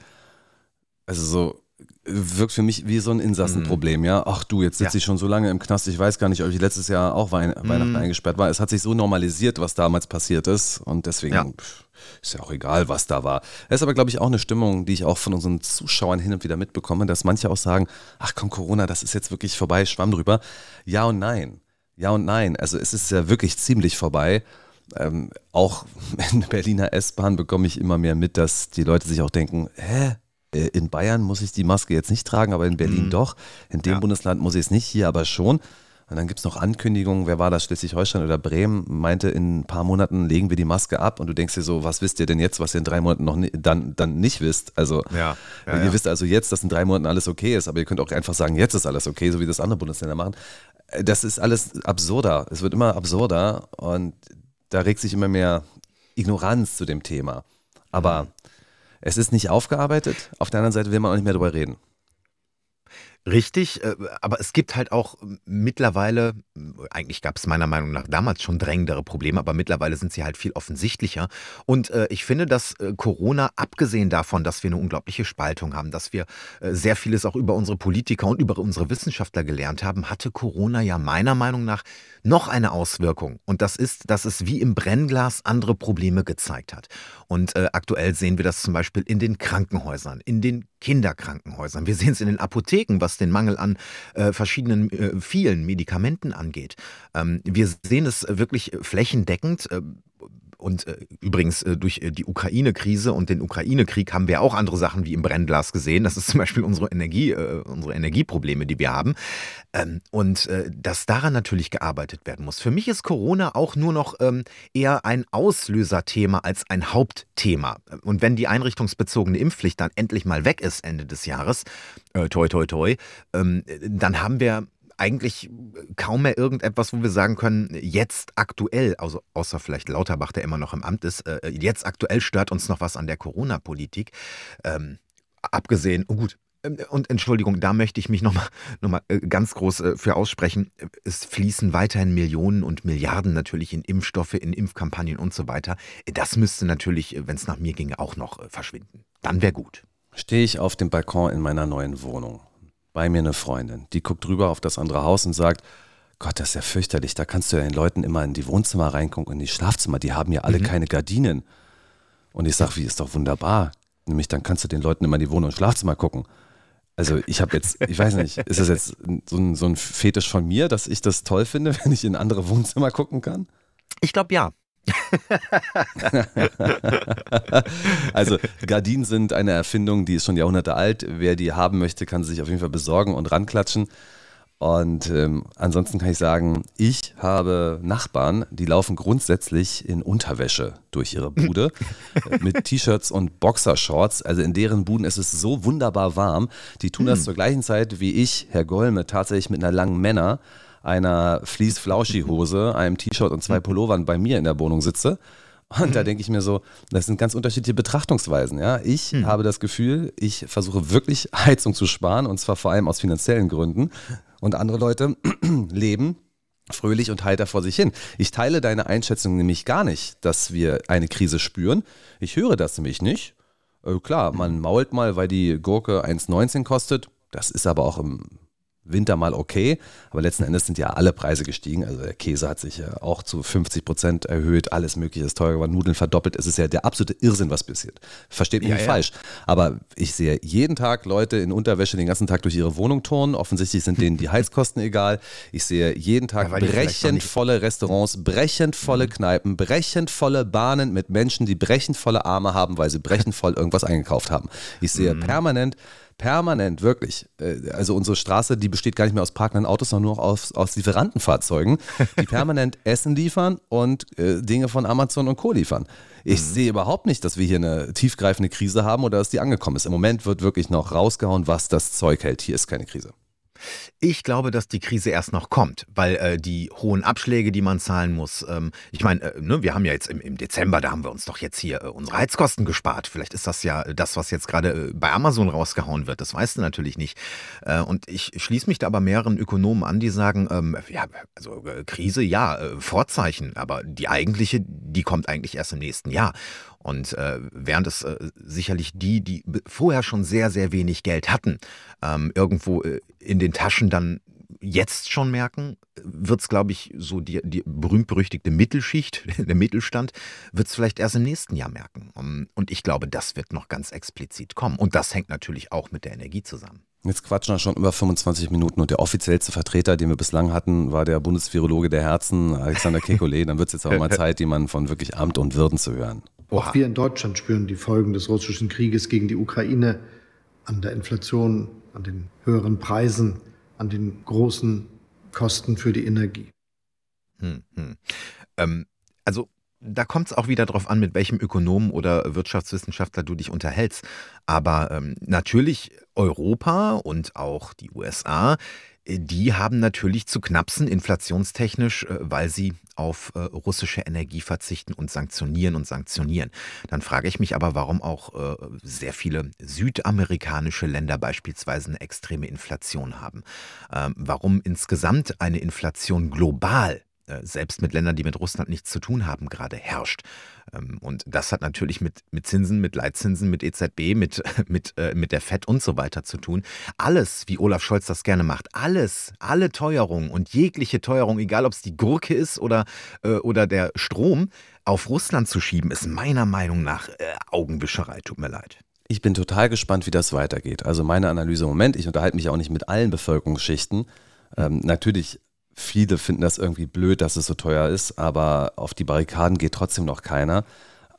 Also so, wirkt für mich wie so ein Insassenproblem, mhm. ja. Ach du, jetzt sitze ja. ich schon so lange im Knast, ich weiß gar nicht, ob ich letztes Jahr auch Wein mhm. Weihnachten eingesperrt war. Es hat sich so normalisiert, was damals passiert ist und deswegen ja. Pff, ist ja auch egal, was da war. Es ist aber, glaube ich, auch eine Stimmung, die ich auch von unseren Zuschauern hin und wieder mitbekomme, dass manche auch sagen, ach komm, Corona, das ist jetzt wirklich vorbei, schwamm drüber. Ja und nein. Ja und nein. Also es ist ja wirklich ziemlich vorbei. Ähm, auch in Berliner S-Bahn bekomme ich immer mehr mit, dass die Leute sich auch denken, hä, in Bayern muss ich die Maske jetzt nicht tragen, aber in Berlin mhm. doch. In dem ja. Bundesland muss ich es nicht, hier aber schon. Und dann gibt es noch Ankündigungen, wer war das, Schleswig-Holstein oder Bremen, meinte, in ein paar Monaten legen wir die Maske ab und du denkst dir so, was wisst ihr denn jetzt, was ihr in drei Monaten noch ni dann, dann nicht wisst? Also ja, ja, ihr ja. wisst also jetzt, dass in drei Monaten alles okay ist, aber ihr könnt auch einfach sagen, jetzt ist alles okay, so wie das andere Bundesländer machen. Äh, das ist alles absurder. Es wird immer absurder und da regt sich immer mehr Ignoranz zu dem Thema. Aber mhm. Es ist nicht aufgearbeitet, auf der anderen Seite will man auch nicht mehr darüber reden. Richtig, äh, aber es gibt halt auch mittlerweile, eigentlich gab es meiner Meinung nach damals schon drängendere Probleme, aber mittlerweile sind sie halt viel offensichtlicher. Und äh, ich finde, dass äh, Corona, abgesehen davon, dass wir eine unglaubliche Spaltung haben, dass wir sehr vieles auch über unsere Politiker und über unsere Wissenschaftler gelernt haben, hatte Corona ja meiner Meinung nach noch eine Auswirkung. Und das ist, dass es wie im Brennglas andere Probleme gezeigt hat. Und aktuell sehen wir das zum Beispiel in den Krankenhäusern, in den Kinderkrankenhäusern. Wir sehen es in den Apotheken, was den Mangel an äh, verschiedenen, äh, vielen Medikamenten angeht. Ähm, wir sehen es wirklich flächendeckend. Äh, und äh, übrigens äh, durch äh, die Ukraine-Krise und den Ukraine-Krieg haben wir auch andere Sachen wie im Brennglas gesehen. Das ist zum Beispiel unsere Energie, äh, unsere Energieprobleme, die wir haben. Ähm, und äh, dass daran natürlich gearbeitet werden muss. Für mich ist Corona auch nur noch ähm, eher ein Auslöserthema als ein Hauptthema. Und wenn die einrichtungsbezogene Impfpflicht dann endlich mal weg ist Ende des Jahres, äh, toi toi toi, ähm, dann haben wir eigentlich kaum mehr irgendetwas, wo wir sagen können, jetzt aktuell, also außer vielleicht Lauterbach, der immer noch im Amt ist, äh, jetzt aktuell stört uns noch was an der Corona-Politik. Ähm, abgesehen, oh gut, ähm, und Entschuldigung, da möchte ich mich nochmal noch mal äh, ganz groß äh, für aussprechen. Es fließen weiterhin Millionen und Milliarden natürlich in Impfstoffe, in Impfkampagnen und so weiter. Das müsste natürlich, wenn es nach mir ginge, auch noch verschwinden. Dann wäre gut. Stehe ich auf dem Balkon in meiner neuen Wohnung bei mir eine Freundin, die guckt rüber auf das andere Haus und sagt, Gott, das ist ja fürchterlich, da kannst du ja den Leuten immer in die Wohnzimmer reingucken, in die Schlafzimmer, die haben ja alle mhm. keine Gardinen. Und ich sage, wie ist doch wunderbar. Nämlich dann kannst du den Leuten immer in die Wohn- und Schlafzimmer gucken. Also ich habe jetzt, ich weiß nicht, ist das jetzt so ein, so ein Fetisch von mir, dass ich das toll finde, wenn ich in andere Wohnzimmer gucken kann? Ich glaube ja. also Gardinen sind eine Erfindung, die ist schon Jahrhunderte alt. Wer die haben möchte, kann sie sich auf jeden Fall besorgen und ranklatschen. Und ähm, ansonsten kann ich sagen, ich habe Nachbarn, die laufen grundsätzlich in Unterwäsche durch ihre Bude mit T-Shirts und Boxershorts. Also in deren Buden ist es so wunderbar warm. Die tun das hm. zur gleichen Zeit wie ich, Herr Golme, tatsächlich mit einer langen Männer, einer Fleece-Flauschi-Hose, einem T-Shirt und zwei hm. Pullovern bei mir in der Wohnung sitze. Und mhm. da denke ich mir so, das sind ganz unterschiedliche Betrachtungsweisen. Ja? Ich mhm. habe das Gefühl, ich versuche wirklich Heizung zu sparen und zwar vor allem aus finanziellen Gründen. Und andere Leute leben fröhlich und heiter vor sich hin. Ich teile deine Einschätzung nämlich gar nicht, dass wir eine Krise spüren. Ich höre das nämlich nicht. Äh, klar, man mault mal, weil die Gurke 1,19 kostet. Das ist aber auch im Winter mal okay, aber letzten Endes sind ja alle Preise gestiegen. Also der Käse hat sich ja auch zu 50 Prozent erhöht, alles Mögliche ist teuer geworden, Nudeln verdoppelt. Es ist ja der absolute Irrsinn, was passiert. Versteht mich ja, nicht ja. falsch. Aber ich sehe jeden Tag Leute in Unterwäsche den ganzen Tag durch ihre Wohnung turnen. Offensichtlich sind denen die Heizkosten egal. Ich sehe jeden Tag ja, brechend volle Restaurants, brechend volle mhm. Kneipen, brechend volle Bahnen mit Menschen, die brechend volle Arme haben, weil sie brechend voll irgendwas eingekauft haben. Ich sehe mhm. permanent permanent, wirklich. Äh, also unsere Straße, die besteht gar nicht mehr aus parkenden Autos, sondern nur aus, aus Lieferantenfahrzeugen, die permanent Essen liefern und äh, Dinge von Amazon und Co. liefern. Ich mhm. sehe überhaupt nicht, dass wir hier eine tiefgreifende Krise haben oder dass die angekommen ist. Im Moment wird wirklich noch rausgehauen, was das Zeug hält. Hier ist keine Krise. Ich glaube, dass die Krise erst noch kommt, weil äh, die hohen Abschläge, die man zahlen muss, ähm, ich meine, äh, ne, wir haben ja jetzt im, im, Dezember, da haben wir uns doch jetzt hier äh, unsere Heizkosten gespart. Vielleicht ist das ja das, was jetzt gerade äh, bei Amazon rausgehauen wird. Das weißt du natürlich nicht. Äh, und ich schließe mich da aber mehreren Ökonomen an, die sagen, ähm, ja, also äh, Krise, ja, Vorzeichen, aber die eigentliche, die kommt eigentlich erst im nächsten Jahr. Und äh, während es äh, sicherlich die, die vorher schon sehr, sehr wenig Geld hatten, ähm, irgendwo äh, in den Taschen dann jetzt schon merken, wird es, glaube ich, so die, die berühmt-berüchtigte Mittelschicht, der Mittelstand, wird es vielleicht erst im nächsten Jahr merken. Und ich glaube, das wird noch ganz explizit kommen. Und das hängt natürlich auch mit der Energie zusammen. Jetzt quatschen wir schon über 25 Minuten und der offiziellste Vertreter, den wir bislang hatten, war der Bundesvirologe der Herzen, Alexander Kekulé. Dann wird es jetzt auch mal Zeit, jemanden von wirklich Amt und Würden zu hören. Auch wir in Deutschland spüren die Folgen des russischen Krieges gegen die Ukraine an der Inflation, an den höheren Preisen, an den großen Kosten für die Energie. Hm, hm. Ähm, also da kommt es auch wieder darauf an, mit welchem Ökonomen oder Wirtschaftswissenschaftler du dich unterhältst. Aber ähm, natürlich Europa und auch die USA die haben natürlich zu knapsen inflationstechnisch, äh, weil sie auf äh, russische Energie verzichten und sanktionieren und sanktionieren. Dann frage ich mich aber, warum auch äh, sehr viele südamerikanische Länder beispielsweise eine extreme Inflation haben. Ähm, warum insgesamt eine Inflation global äh, selbst mit Ländern, die mit Russland nichts zu tun haben, gerade herrscht. Ähm, und das hat natürlich mit, mit Zinsen, mit Leitzinsen, mit EZB, mit, mit, äh, mit der FED und so weiter zu tun. Alles, wie Olaf Scholz das gerne macht, alles, alle Teuerungen und jegliche Teuerung, egal ob es die Gurke ist oder, äh, oder der Strom, auf Russland zu schieben, ist meiner Meinung nach Augenwischerei. Tut mir leid. Ich bin total gespannt, wie das weitergeht. Also meine Analyse im Moment, ich unterhalte mich auch nicht mit allen Bevölkerungsschichten. Ähm, natürlich Viele finden das irgendwie blöd, dass es so teuer ist, aber auf die Barrikaden geht trotzdem noch keiner.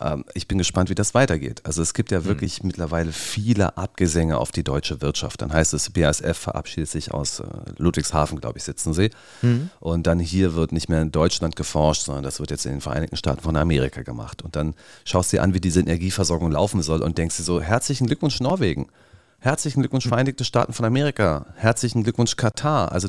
Ähm, ich bin gespannt, wie das weitergeht. Also es gibt ja hm. wirklich mhm. mittlerweile viele Abgesänge auf die deutsche Wirtschaft. Dann heißt es, BASF verabschiedet sich aus äh, Ludwigshafen, glaube ich, sitzen sie. Mhm. Und dann hier wird nicht mehr in Deutschland geforscht, sondern das wird jetzt in den Vereinigten Staaten von Amerika gemacht. Und dann schaust du dir an, wie diese Energieversorgung laufen soll und denkst dir so, herzlichen Glückwunsch Norwegen. Herzlichen Glückwunsch hm. Vereinigte Staaten von Amerika. Herzlichen Glückwunsch Katar. Also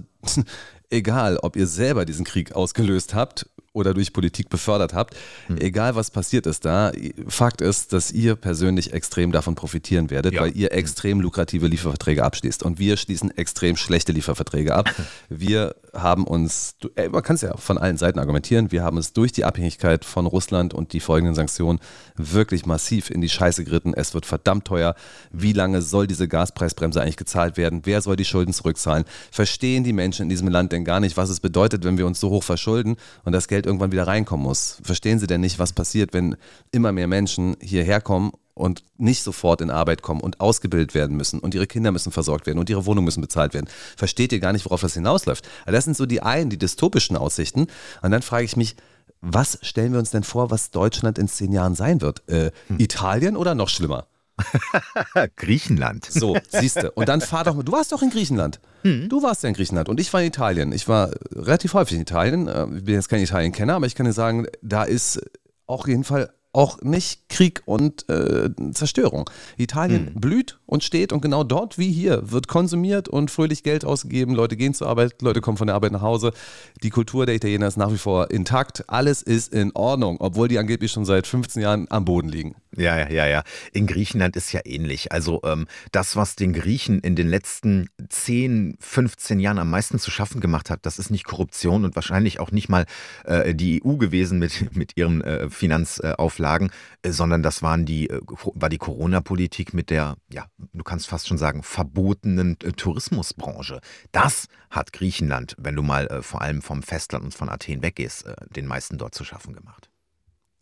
egal ob ihr selber diesen Krieg ausgelöst habt oder durch Politik befördert habt, hm. egal was passiert ist da, Fakt ist, dass ihr persönlich extrem davon profitieren werdet, ja. weil ihr extrem lukrative Lieferverträge abschließt. Und wir schließen extrem schlechte Lieferverträge ab. Wir haben uns, ey, man kann es ja von allen Seiten argumentieren, wir haben es durch die Abhängigkeit von Russland und die folgenden Sanktionen wirklich massiv in die Scheiße geritten. Es wird verdammt teuer. Wie lange soll diese Gaspreisbremse eigentlich gezahlt werden? Wer soll die Schulden zurückzahlen? Verstehen die Menschen in diesem Land denn gar nicht, was es bedeutet, wenn wir uns so hoch verschulden und das Geld irgendwann wieder reinkommen muss? Verstehen sie denn nicht, was passiert, wenn immer mehr Menschen hierher kommen und nicht sofort in Arbeit kommen und ausgebildet werden müssen und ihre Kinder müssen versorgt werden und ihre Wohnungen müssen bezahlt werden. Versteht ihr gar nicht, worauf das hinausläuft? Also das sind so die einen, die dystopischen Aussichten. Und dann frage ich mich, was stellen wir uns denn vor, was Deutschland in zehn Jahren sein wird? Äh, hm. Italien oder noch schlimmer? Griechenland. So, siehst du. Und dann fahr doch mal. Du warst doch in Griechenland. Hm. Du warst ja in Griechenland und ich war in Italien. Ich war relativ häufig in Italien. Äh, Ich bin jetzt kein Italien-Kenner, aber ich kann dir sagen, da ist auf jeden Fall auch nicht Krieg und äh, Zerstörung. Italien blüht und steht und genau dort wie hier wird konsumiert und fröhlich Geld ausgegeben. Leute gehen zur Arbeit, Leute kommen von der Arbeit nach Hause. Die Kultur der Italiener ist nach wie vor intakt. Alles ist in Ordnung, obwohl die angeblich schon seit 15 Jahren am Boden liegen. Ja, ja, ja, ja. In Griechenland ist ja ähnlich. Also ähm, das, was den Griechen in den letzten 10, 15 Jahren am meisten zu schaffen gemacht hat, das ist nicht Korruption und wahrscheinlich auch nicht mal äh, die EU gewesen mit, mit ihren äh, Finanzauflagen, äh, sondern das waren die, äh, war die Corona-Politik mit der, ja, du kannst fast schon sagen, verbotenen äh, Tourismusbranche. Das hat Griechenland, wenn du mal vor allem vom Festland und von Athen weggehst, den meisten dort zu schaffen gemacht.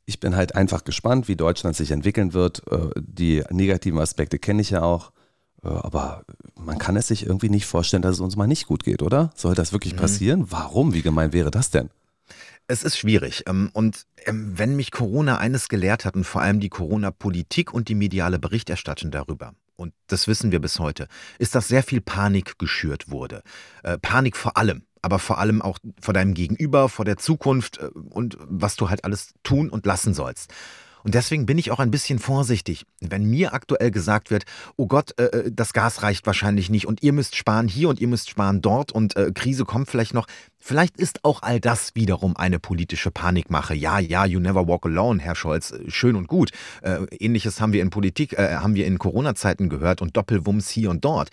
Ich bin halt einfach gespannt, wie Deutschland sich entwickeln wird. Die negativen Aspekte kenne ich ja auch. Aber man kann es sich irgendwie nicht vorstellen, dass es uns mal nicht gut geht, oder? Soll das wirklich passieren? Warum? Wie gemein wäre das denn? Es ist schwierig. ähm, Und ähm, wenn mich Corona eines gelehrt hat und vor allem die Corona-Politik und die mediale Berichterstattung darüber, und das wissen wir bis heute, ist, dass sehr viel Panik geschürt wurde. Äh, Panik vor allem, aber vor allem auch vor deinem Gegenüber, vor der Zukunft äh, und was du halt alles tun und lassen sollst. Und deswegen bin ich auch ein bisschen vorsichtig, wenn mir aktuell gesagt wird, oh Gott, äh, äh, das Gas reicht wahrscheinlich nicht und ihr müsst sparen hier und ihr müsst sparen dort und äh, Krise kommt vielleicht noch. Vielleicht ist auch all das wiederum eine politische Panikmache. Ja, ja, you never walk alone, Herr Scholz, äh, schön und gut. Äh, Ähnliches haben wir in Politik, äh, haben wir in Corona-Zeiten gehört und Doppelwumms hier und dort.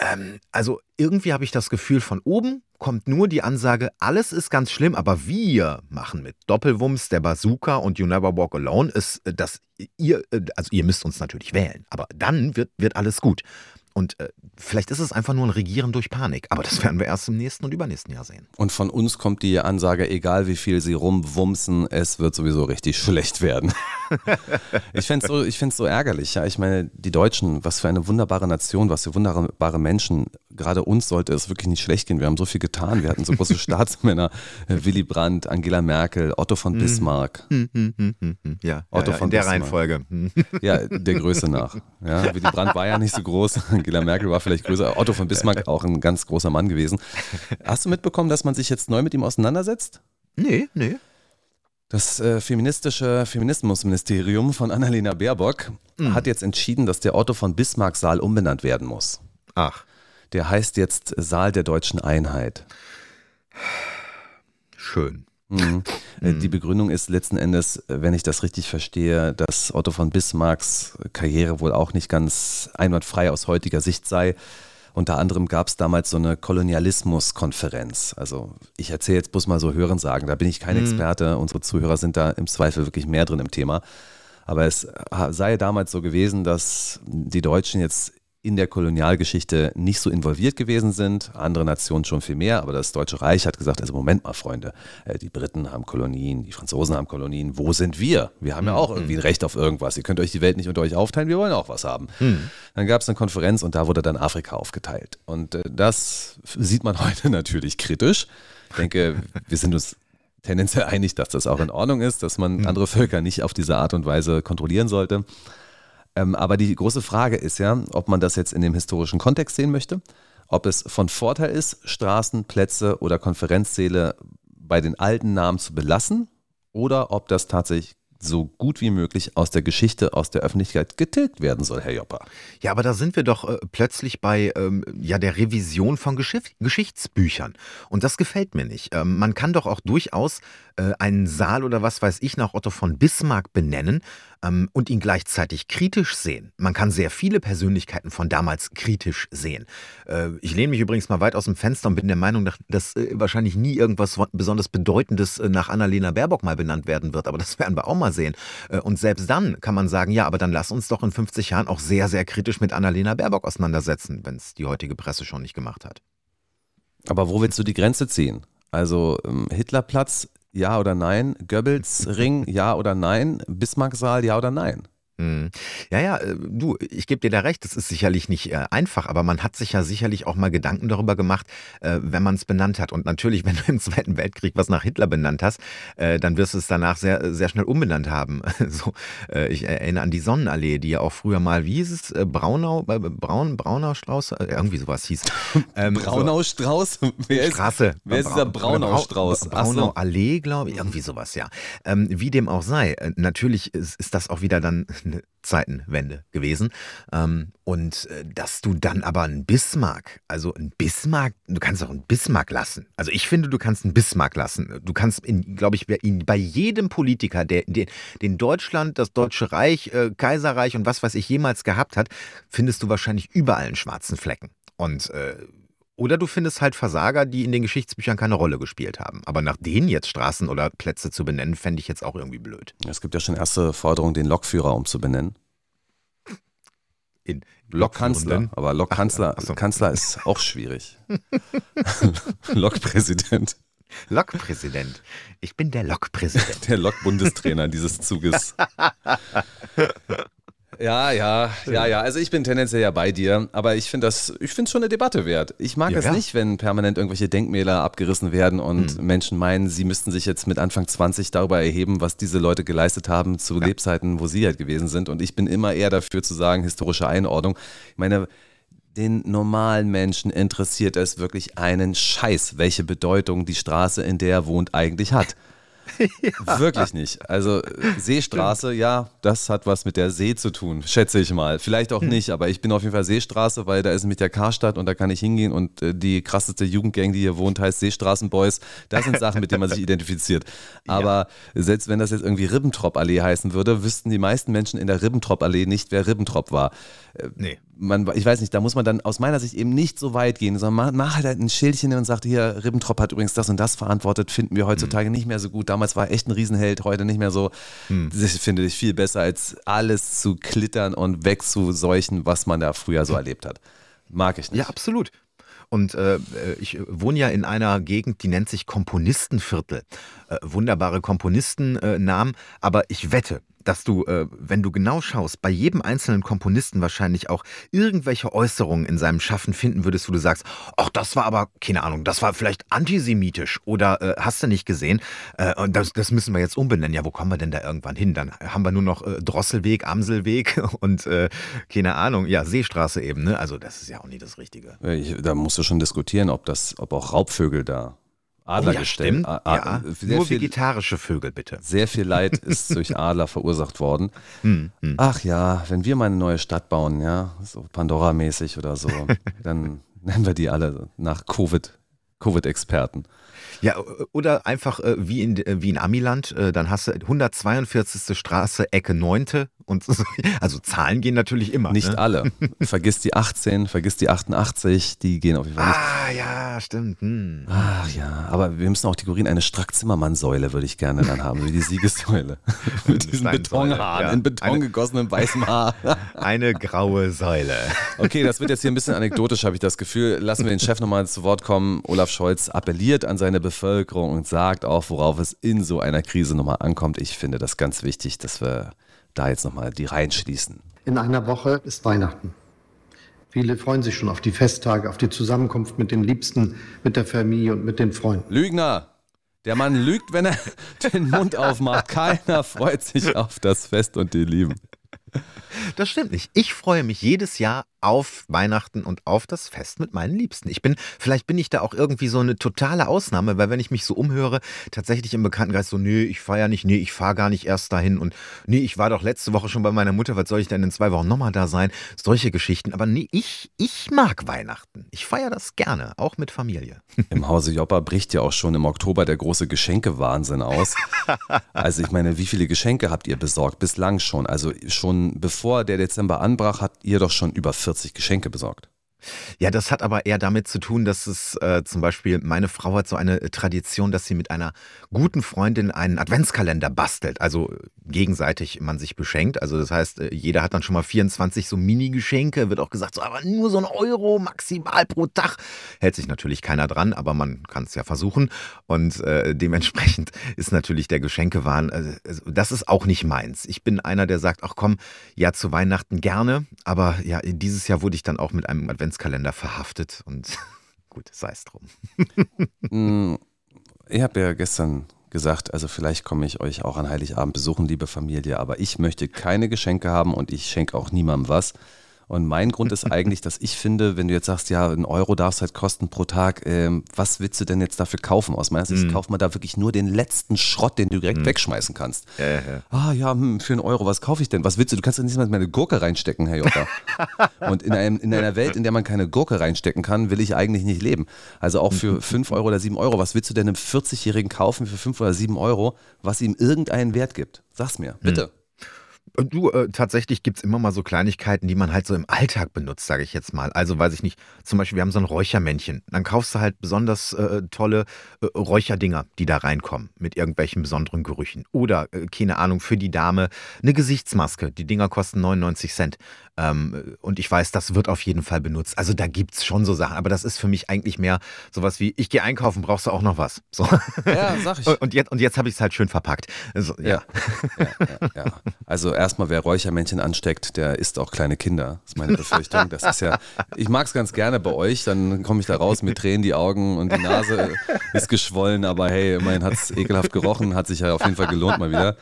Ähm, also irgendwie habe ich das Gefühl, von oben kommt nur die Ansage, alles ist ganz schlimm, aber wir machen mit Doppelwumms, der Bazooka und You Never Walk Alone, ist, äh, dass ihr, äh, also ihr müsst uns natürlich wählen, aber dann wird, wird alles gut. Und äh, vielleicht ist es einfach nur ein Regieren durch Panik, aber das werden wir erst im nächsten und übernächsten Jahr sehen. Und von uns kommt die Ansage, egal wie viel sie rumwumsen, es wird sowieso richtig schlecht werden. ich fände es so, ich so ärgerlich. Ja. Ich meine, die Deutschen, was für eine wunderbare Nation, was für wunderbare Menschen. Gerade uns sollte es wirklich nicht schlecht gehen. Wir haben so viel getan. Wir hatten so große Staatsmänner. äh, Willy Brandt, Angela Merkel, Otto von Bismarck. Hm, hm, hm. Ja, Otto ja, ja, von in der Bismarck. Reihenfolge. Ja, der Größe nach. Ja, Willy Brandt war ja nicht so groß. Angela Merkel war vielleicht größer. Otto von Bismarck auch ein ganz großer Mann gewesen. Hast du mitbekommen, dass man sich jetzt neu mit ihm auseinandersetzt? Nee, nee. Das äh, feministische Feminismusministerium von Annalena Baerbock Mhm. hat jetzt entschieden, dass der Otto von Bismarck Saal umbenannt werden muss. Ach, Der heißt jetzt Saal der deutschen Einheit. schön. Mhm. Äh, Die Begründung ist letzten Endes, äh, wenn ich das richtig verstehe, dass Otto von Bismarcks Karriere wohl auch nicht ganz einwandfrei aus heutiger Sicht sei. Unter anderem gab es damals so eine Kolonialismuskonferenz. Also ich erzähle jetzt bloß mal so Hören sagen, da bin ich kein Experte. Unsere Zuhörer sind da im Zweifel wirklich mehr drin im Thema. Aber es ha- sei damals so gewesen, dass die Deutschen jetzt in der Kolonialgeschichte nicht so involviert gewesen sind, andere Nationen schon viel mehr, aber das Deutsche Reich hat gesagt, also Moment mal, Freunde, äh, die Briten haben Kolonien, die Franzosen haben Kolonien, wo sind wir? Wir haben ja auch irgendwie ein Recht auf irgendwas. Ihr könnt euch die Welt nicht unter euch aufteilen, wir wollen auch was haben. Dann gab es eine Konferenz und da wurde dann Afrika aufgeteilt. Und äh, das sieht man heute natürlich kritisch. Ich denke, wir sind uns tendenziell einig, dass das auch in Ordnung ist, dass man andere Völker nicht auf diese Art und Weise kontrollieren sollte. Ähm, aber die große Frage ist ja, ob man das jetzt in dem historischen Kontext sehen möchte, ob es von Vorteil ist, Straßen, Plätze oder Konferenzsäle bei den alten Namen zu belassen oder ob das tatsächlich so gut wie möglich aus der Geschichte, aus der Öffentlichkeit getilgt werden soll, Herr Jopper. Ja, aber da sind wir doch äh, plötzlich bei ähm, ja, der Revision von Geschiff Geschichtsbüchern. Und das gefällt mir nicht. Ähm, man kann doch auch durchaus äh, einen Saal oder was weiß ich nach Otto von Bismarck benennen ähm, und ihn gleichzeitig kritisch sehen. Man kann sehr viele Persönlichkeiten von damals kritisch sehen. Äh, ich lehne mich übrigens mal weit aus dem Fenster und bin der Meinung, dass, äh, wahrscheinlich nie irgendwas besonders Bedeutendes äh, nach Annalena Baerbock mal benannt werden wird. Aber das werden wir auch mal sehen. Äh, Und selbst dann kann man sagen, ja, aber dann lass uns doch in 50 Jahren auch sehr, sehr kritisch mit Annalena Baerbock auseinandersetzen, wenn es die heutige Presse schon nicht gemacht hat. Aber wo willst du die Grenze ziehen? Also ähm, Hitlerplatz, ja oder nein? Goebbels Ring, ja oder nein? Bismarcksaal, ja oder nein? Mhm. Ja, ja, äh, du, ich gebe dir da recht, das ist sicherlich nicht äh, einfach, aber man hat sich ja sicherlich auch mal Gedanken darüber gemacht, äh, wenn man es benannt hat. Und natürlich, wenn du im Zweiten Weltkrieg was nach Hitler benannt hast, äh, dann wirst du es danach sehr, sehr schnell umbenannt haben. so, äh, ich erinnere an die Sonnenallee, die ja auch früher mal, wie hieß es, äh, Braunau, Braun, Braunau-Strauß, irgendwie sowas hieß. Ähm, Braunau-Strauß? Wer ist, Straße. Wer ist dieser Braunau-Strauß? Braunau-Allee, glaube ich, irgendwie sowas, ja. Ähm, wie dem auch sei, natürlich ist, ist das auch wieder dann Zeitenwende gewesen. Ähm, und äh, dass du dann aber einen Bismarck, also einen Bismarck, du kannst auch einen Bismarck lassen. Also ich finde, du kannst einen Bismarck lassen. Du kannst, glaube ich, bei jedem Politiker, der, den Deutschland, das Deutsche Reich, äh, Kaiserreich und was weiß ich jemals gehabt hat, findest du wahrscheinlich überall einen schwarzen Flecken. Und äh, oder du findest halt Versager, die in den Geschichtsbüchern keine Rolle gespielt haben. Aber nach denen jetzt Straßen oder Plätze zu benennen, fände ich jetzt auch irgendwie blöd. Es gibt ja schon erste Forderungen, den Lokführer umzubenennen. In Lokkanzler, aber Lokkanzler so. Kanzler ist auch schwierig. Lokpräsident. Lokpräsident. Ich bin der Lokpräsident. Der Lok-Bundestrainer dieses Zuges. Ja, ja, ja, ja. Also ich bin tendenziell ja bei dir, aber ich finde das, ich finde es schon eine Debatte wert. Ich mag ja, es ja. nicht, wenn permanent irgendwelche Denkmäler abgerissen werden und hm. Menschen meinen, sie müssten sich jetzt mit Anfang 20 darüber erheben, was diese Leute geleistet haben zu ja. Lebzeiten, wo sie halt gewesen sind. Und ich bin immer eher dafür zu sagen, historische Einordnung. Ich meine, den normalen Menschen interessiert es wirklich einen Scheiß, welche Bedeutung die Straße, in der er wohnt, eigentlich hat. Ja. Wirklich nicht. Also Seestraße, ja, das hat was mit der See zu tun, schätze ich mal. Vielleicht auch hm. nicht, aber ich bin auf jeden Fall Seestraße, weil da ist mit der Karstadt und da kann ich hingehen und äh, die krasseste Jugendgang, die hier wohnt, heißt Seestraßenboys. Das sind Sachen, mit denen man sich identifiziert. Aber ja. selbst wenn das jetzt irgendwie Ribbentrop-Allee heißen würde, wüssten die meisten Menschen in der Ribbentrop-Allee nicht, wer Ribbentrop war. Äh, nee man, ich weiß nicht, da muss man dann aus meiner Sicht eben nicht so weit gehen, sondern mach, mach halt ein Schildchen und sagt, hier, Ribbentrop hat übrigens das und das verantwortet, finden wir heutzutage mhm. nicht mehr so gut. Damals war er echt ein Riesenheld, heute nicht mehr so. Mhm. Das finde ich viel besser, als alles zu klittern und wegzuseuchen, was man da früher so erlebt hat. Mag ich nicht. Ja, absolut. Und äh, ich wohne ja in einer Gegend, die nennt sich Komponistenviertel. Äh, wunderbare Komponistennamen, äh, aber ich wette, dass du, äh, wenn du genau schaust, bei jedem einzelnen Komponisten wahrscheinlich auch irgendwelche Äußerungen in seinem Schaffen finden würdest, wo du sagst, ach, das war aber, keine Ahnung, das war vielleicht antisemitisch oder äh, hast du nicht gesehen? Äh, und das, das, müssen wir jetzt umbenennen. Ja, wo kommen wir denn da irgendwann hin? Dann haben wir nur noch äh, Drosselweg, Amselweg und äh, keine Ahnung, ja, Seestraße eben, ne? Also das ist ja auch nie das Richtige. Ich, da musst du schon diskutieren, ob das, ob auch Raubvögel da Adler oh, ja, gestellt. ja, nur viel, vegetarische Vögel, bitte. Sehr viel Leid ist durch Adler verursacht worden. Hm, hm. Ach ja, wenn wir mal eine neue Stadt bauen, ja, so Pandora-mäßig oder so, dann nennen wir die alle nach Covid, Covid-Experten. Ja, oder einfach äh, wie, in, äh, wie in Amiland, äh, dann hast du 142. Straße, Ecke 9. Und so, also Zahlen gehen natürlich immer. Nicht ne? alle. vergiss die 18, vergiss die 88, die gehen auf jeden Fall nicht. Ah, ja, stimmt. Hm. Ach ja, aber wir müssen auch dekorieren. Eine Strack-Zimmermann-Säule würde ich gerne dann haben, wie die Siegessäule. Mit diesen Betonhaaren, ja. in Beton Eine, gegossenem weißem Haar. Eine graue Säule. Okay, das wird jetzt hier ein bisschen anekdotisch, habe ich das Gefühl. Lassen wir den Chef nochmal zu Wort kommen. Olaf Scholz appelliert an seine Bevölkerung und sagt auch, worauf es in so einer Krise nochmal ankommt. Ich finde das ganz wichtig, dass wir da jetzt nochmal die Reihen schließen. In einer Woche ist Weihnachten. Viele freuen sich schon auf die Festtage, auf die Zusammenkunft mit den Liebsten, mit der Familie und mit den Freunden. Lügner! Der Mann lügt, wenn er den Mund aufmacht. Keiner freut sich auf das Fest und die Lieben. Das stimmt nicht. Ich freue mich jedes Jahr auf Weihnachten und auf das Fest mit meinen Liebsten. Ich bin, vielleicht bin ich da auch irgendwie so eine totale Ausnahme, weil wenn ich mich so umhöre, tatsächlich im Bekanntenkreis so, nee, ich feiere nicht, nee, ich fahre gar nicht erst dahin und nee, ich war doch letzte Woche schon bei meiner Mutter, was soll ich denn in zwei Wochen nochmal da sein? Solche Geschichten. Aber nee, ich, ich mag Weihnachten. Ich feiere das gerne, auch mit Familie. Im Hause Joppa bricht ja auch schon im Oktober der große Geschenkewahnsinn aus. Also ich meine, wie viele Geschenke habt ihr besorgt? Bislang schon. Also schon bevor der Dezember anbrach, habt ihr doch schon über 40 Geschenke besorgt. Ja, das hat aber eher damit zu tun, dass es äh, zum Beispiel, meine Frau hat so eine Tradition, dass sie mit einer guten Freundin einen Adventskalender bastelt. Also gegenseitig man sich beschenkt. Also das heißt, äh, jeder hat dann schon mal 24 so Mini-Geschenke. Wird auch gesagt, so, aber nur so ein Euro maximal pro Tag. Hält sich natürlich keiner dran, aber man kann es ja versuchen. Und äh, dementsprechend ist natürlich der Geschenkewahn, äh, das ist auch nicht meins. Ich bin einer, der sagt, ach komm, ja zu Weihnachten gerne. Aber ja, dieses Jahr wurde ich dann auch mit einem Adventskalender Adventskalender verhaftet und gut, sei es drum. Mm, ich habe ja gestern gesagt, also vielleicht komme ich euch auch an Heiligabend besuchen, liebe Familie, aber ich möchte keine Geschenke haben und ich schenke auch niemandem was. Und mein Grund ist eigentlich, dass ich finde, wenn du jetzt sagst, ja, ein Euro darf es halt kosten pro Tag, ähm, was willst du denn jetzt dafür kaufen? Aus meiner Sicht mm. kauft man da wirklich nur den letzten Schrott, den du direkt mm. wegschmeißen kannst. Ja, ja. Ah ja, hm, für einen Euro, was kaufe ich denn? Was willst du? Du kannst ja nicht mal meine Gurke reinstecken, Herr Jota. Und in, einem, in einer Welt, in der man keine Gurke reinstecken kann, will ich eigentlich nicht leben. Also auch für 5 Euro oder 7 Euro, was willst du denn einem 40-Jährigen kaufen für 5 oder 7 Euro, was ihm irgendeinen Wert gibt? Sag's mir, bitte. Mm. Du, äh, tatsächlich gibt es immer mal so Kleinigkeiten, die man halt so im Alltag benutzt, sage ich jetzt mal. Also weiß ich nicht, zum Beispiel, wir haben so ein Räuchermännchen. Dann kaufst du halt besonders äh, tolle äh, Räucherdinger, die da reinkommen, mit irgendwelchen besonderen Gerüchen. Oder, äh, keine Ahnung, für die Dame eine Gesichtsmaske. Die Dinger kosten 99 Cent. Ähm, und ich weiß, das wird auf jeden Fall benutzt. Also da gibt es schon so Sachen. Aber das ist für mich eigentlich mehr sowas wie, ich gehe einkaufen, brauchst du auch noch was? So. Ja, sag ich. Und jetzt, und jetzt habe ich es halt schön verpackt. Also, ja. Ja, ja, ja. Also erstmal, wer Räuchermännchen ansteckt, der isst auch kleine Kinder. Das ist meine Befürchtung. Das ist ja, ich mag es ganz gerne bei euch. Dann komme ich da raus mit Tränen, die Augen und die Nase ist geschwollen. Aber hey, immerhin hat es ekelhaft gerochen. Hat sich ja auf jeden Fall gelohnt mal wieder.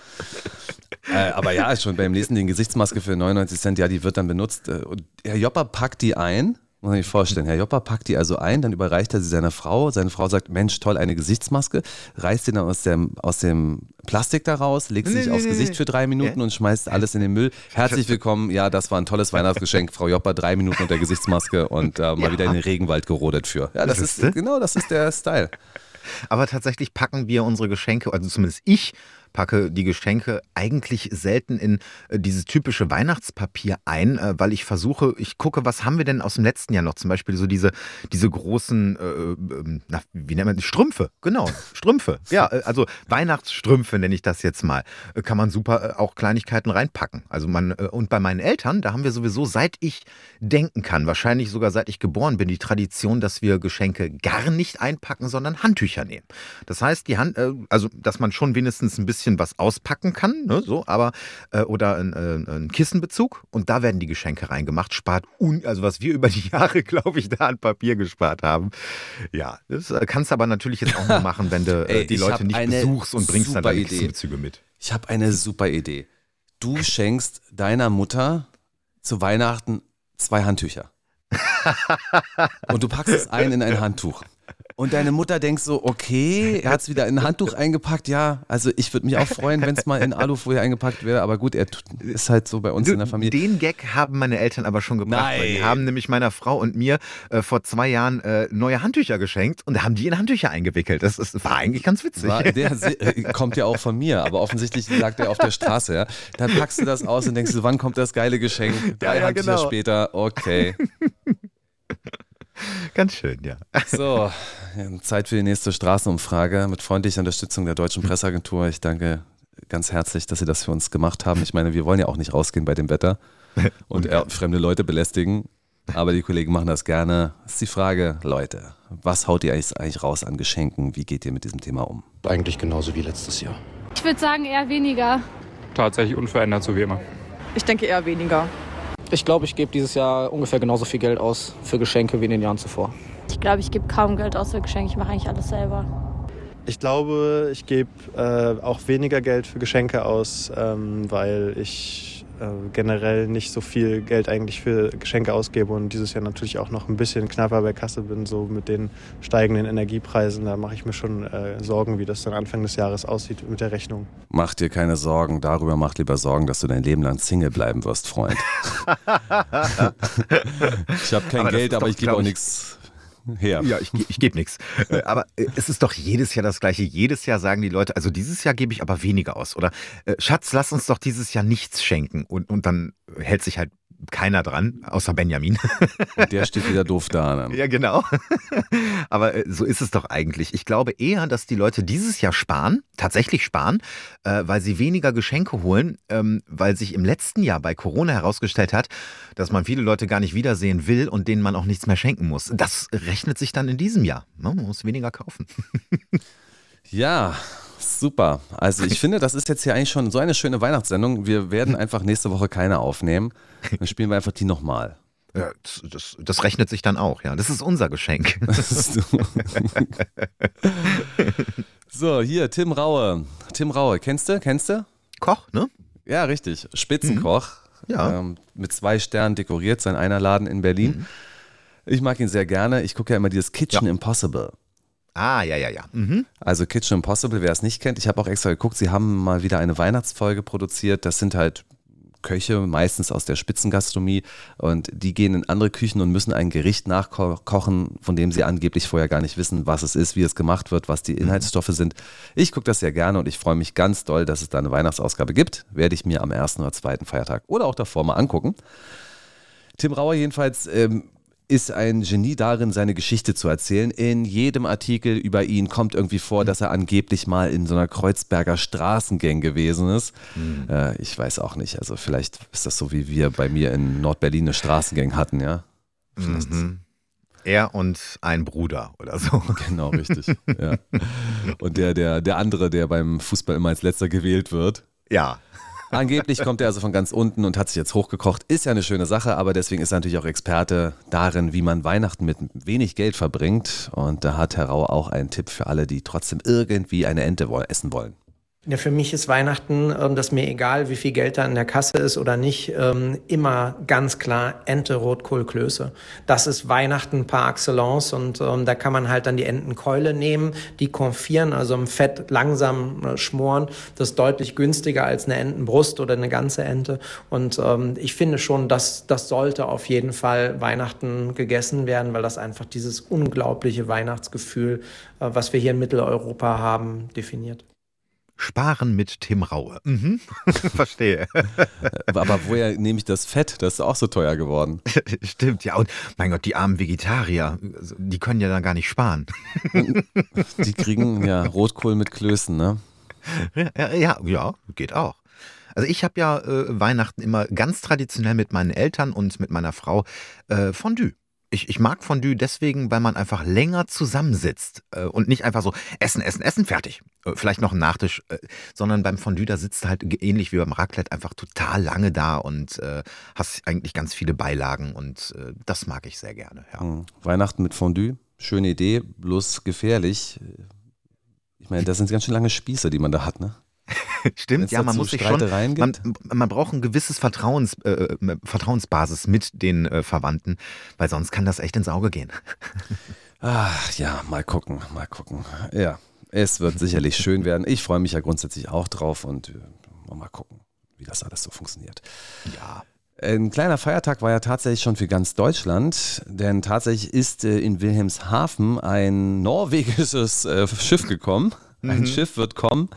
Äh, aber ja, schon beim nächsten die Gesichtsmaske für 99 Cent, ja, die wird dann benutzt. Äh, und Herr Jopper packt die ein muss man sich vorstellen. Herr Jopper packt die also ein, dann überreicht er sie seiner Frau. Seine Frau sagt, Mensch, toll, eine Gesichtsmaske. Reißt sie dann aus dem, aus dem Plastik da raus, legt sie sich aufs Gesicht für drei Minuten und schmeißt alles in den Müll. Herzlich willkommen. Ja, das war ein tolles Weihnachtsgeschenk. Frau Jopper, drei Minuten unter Gesichtsmaske und äh, mal ja. wieder in den Regenwald gerodet für. Ja, das ist, genau, das ist der Style. Aber tatsächlich packen wir unsere Geschenke, also zumindest ich packe die Geschenke eigentlich selten in äh, dieses typische Weihnachtspapier ein, äh, weil ich versuche, ich gucke, was haben wir denn aus dem letzten Jahr noch? Zum Beispiel so diese, diese großen, äh, ähm, na, wie nennt man das? Strümpfe, genau, Strümpfe. Ja, äh, also Weihnachtsstrümpfe nenne ich das jetzt mal. Kann man super auch Kleinigkeiten reinpacken. Also man, und bei meinen Eltern, da haben wir sowieso, seit ich denken kann, wahrscheinlich sogar seit ich geboren bin, die Tradition, dass wir Geschenke gar nicht einpacken, sondern Handtücher nehmen. Das heißt, die Hand, also dass man schon wenigstens ein bisschen bisschen was auspacken kann, ne, so, aber äh, oder ein, äh, ein, Kissenbezug und da werden die Geschenke reingemacht, spart un, also was wir über die Jahre, glaube ich, da an Papier gespart haben. Ja, das äh, kannst du aber natürlich jetzt auch nur machen, wenn du äh, Ey, die Leute nicht besuchst und bringst dann deine Kissenbezüge mit. Ich habe eine super Idee. Du schenkst deiner Mutter zu Weihnachten zwei Handtücher. und du packst es ein in ein Handtuch. Und deine Mutter denkt so, okay, er hat es wieder in ein Handtuch eingepackt. Ja, also ich würde mich auch freuen, wenn es mal in Alufolie eingepackt wäre. Aber gut, er ist halt so bei uns du, in der Familie. Den Gag haben meine Eltern aber schon gebracht. Nein. Die haben nämlich meiner Frau und mir äh, vor zwei Jahren äh, neue Handtücher geschenkt und haben die in Handtücher eingewickelt. Das, das war eigentlich ganz witzig. War, der äh, kommt ja auch von mir, aber offensichtlich lag der auf der Straße. Ja? Dann packst du das aus und denkst du, wann kommt das geile Geschenk? Drei ja, ja, Handtücher genau. später, okay. Ganz schön, ja. So, Zeit für die nächste Straßenumfrage mit freundlicher Unterstützung der Deutschen Presseagentur. Ich danke ganz herzlich, dass Sie das für uns gemacht haben. Ich meine, wir wollen ja auch nicht rausgehen bei dem Wetter und fremde Leute belästigen, aber die Kollegen machen das gerne. Das ist die Frage, Leute, was haut ihr eigentlich raus an Geschenken? Wie geht ihr mit diesem Thema um? Eigentlich genauso wie letztes Jahr. Ich würde sagen eher weniger. Tatsächlich unverändert, so wie immer. Ich denke eher weniger. Ich glaube, ich gebe dieses Jahr ungefähr genauso viel Geld aus für Geschenke wie in den Jahren zuvor. Ich glaube, ich gebe kaum Geld aus für Geschenke. Ich mache eigentlich alles selber. Ich glaube, ich gebe äh, auch weniger Geld für Geschenke aus, ähm, weil ich äh, generell nicht so viel Geld eigentlich für Geschenke ausgebe und dieses Jahr natürlich auch noch ein bisschen knapper bei Kasse bin, so mit den steigenden Energiepreisen. Da mache ich mir schon äh, Sorgen, wie das dann Anfang des Jahres aussieht mit der Rechnung. Mach dir keine Sorgen, darüber mach lieber Sorgen, dass du dein Leben lang Single bleiben wirst, Freund. ich habe kein aber Geld, aber ich gebe auch nichts her. Ja, ich, ich gebe nichts. Äh, aber äh, es ist doch jedes Jahr das Gleiche. Jedes Jahr sagen die Leute, also dieses Jahr gebe ich aber weniger aus. Oder äh, Schatz, lass uns doch dieses Jahr nichts schenken. Und, und dann hält sich halt keiner dran, außer Benjamin. Und der steht wieder doof da. Dann. Ja, genau. Aber äh, so ist es doch eigentlich. Ich glaube eher, dass die Leute dieses Jahr sparen, tatsächlich sparen, äh, weil sie weniger Geschenke holen, ähm, weil sich im letzten Jahr bei Corona herausgestellt hat, dass man viele Leute gar nicht wiedersehen will und denen man auch nichts mehr schenken muss. Das rechnet sich dann in diesem Jahr. Ne? Man muss weniger kaufen. Ja, super. Also ich finde, das ist jetzt hier eigentlich schon so eine schöne Weihnachtssendung. Wir werden einfach nächste Woche keine aufnehmen. Dann spielen wir einfach die nochmal. Ja, das, das, das, rechnet sich dann auch, ja. Das ist unser Geschenk. so, hier, Tim Raue. Tim Raue, kennst du? Kennst du? Koch, ne? Ja, richtig. Spitzenkoch. Mhm. Ja. Ähm, mit zwei Sternen dekoriert, sein einer Laden in Berlin. Mhm. Ich mag ihn sehr gerne. Ich gucke ja immer dieses Kitchen ja. Impossible. Ah, ja, ja, ja. Mhm. Also Kitchen Impossible, wer es nicht kennt, ich habe auch extra geguckt, sie haben mal wieder eine Weihnachtsfolge produziert. Das sind halt Köche, meistens aus der Spitzengastronomie, und die gehen in andere Küchen und müssen ein Gericht nachkochen, von dem sie angeblich vorher gar nicht wissen, was es ist, wie es gemacht wird, was die mhm. Inhaltsstoffe sind. Ich gucke das sehr gerne und ich freue mich ganz doll, dass es da eine Weihnachtsausgabe gibt. Werde ich mir am ersten oder zweiten Feiertag oder auch davor mal angucken. Tim Rauer jedenfalls ähm, ist ein Genie darin, seine Geschichte zu erzählen. In jedem Artikel über ihn kommt irgendwie vor, dass er angeblich mal in so einer Kreuzberger Straßengang gewesen ist. Mhm. Äh, ich weiß auch nicht. Also vielleicht ist das so, wie wir bei mir in Nordberlin eine Straßengang hatten, ja. Mhm. Er und ein Bruder oder so. Genau, richtig. ja. Und der, der, der andere, der beim Fußball immer als letzter gewählt wird. Ja. Angeblich kommt er also von ganz unten und hat sich jetzt hochgekocht. Ist ja eine schöne Sache, aber deswegen ist er natürlich auch Experte darin, wie man Weihnachten mit wenig Geld verbringt. Und da hat Herr Rau auch einen Tipp für alle, die trotzdem irgendwie eine Ente essen wollen. Ja, für mich ist Weihnachten, ähm, das mir egal, wie viel Geld da in der Kasse ist oder nicht, ähm, immer ganz klar Ente, Rotkohl, Klöße. Das ist Weihnachten par excellence und ähm, da kann man halt dann die Entenkeule nehmen, die konfieren, also im Fett langsam äh, schmoren. Das ist deutlich günstiger als eine Entenbrust oder eine ganze Ente. Und ich finde schon, dass das sollte auf jeden Fall Weihnachten gegessen werden, weil das einfach dieses unglaubliche Weihnachtsgefühl, äh, was wir hier in Mitteleuropa haben, definiert. Sparen mit Tim Raue. Mhm. Verstehe. Aber woher nehme ich das Fett? Das ist auch so teuer geworden. Stimmt, ja. Und mein Gott, die armen Vegetarier, die können ja dann gar nicht sparen. Die kriegen ja Rotkohl mit Klößen, ne? Ja, ja, ja geht auch. Also ich habe ja äh, Weihnachten immer ganz traditionell mit meinen Eltern und mit meiner Frau äh, Fondue. Ich, ich mag Fondue deswegen, weil man einfach länger zusammensitzt äh, und nicht einfach so essen, essen, essen, fertig. Äh, vielleicht noch ein Nachtisch, äh, sondern beim Fondue, da sitzt du halt ähnlich wie beim Raclette einfach total lange da und hast eigentlich ganz viele Beilagen und das mag ich sehr gerne. Ja. Mhm. Weihnachten mit Fondue, schöne Idee, bloß gefährlich. Ich meine, das sind ganz schön lange Spieße, die man da hat, ne? Stimmt, ja, man muss sich schon, man, man, braucht ein gewisses Vertrauens, äh, äh, Vertrauensbasis mit den äh, Verwandten, weil sonst kann das echt ins Auge gehen. Ach ja, mal gucken, mal gucken. Ja, es wird sicherlich schön werden. Ich freue mich ja grundsätzlich auch drauf und äh, mal gucken, wie das alles so funktioniert. Ja. Ein kleiner Feiertag war ja tatsächlich schon für ganz Deutschland, denn tatsächlich ist äh, in Wilhelmshaven ein norwegisches äh, Schiff gekommen. Ein mhm. Schiff wird kommen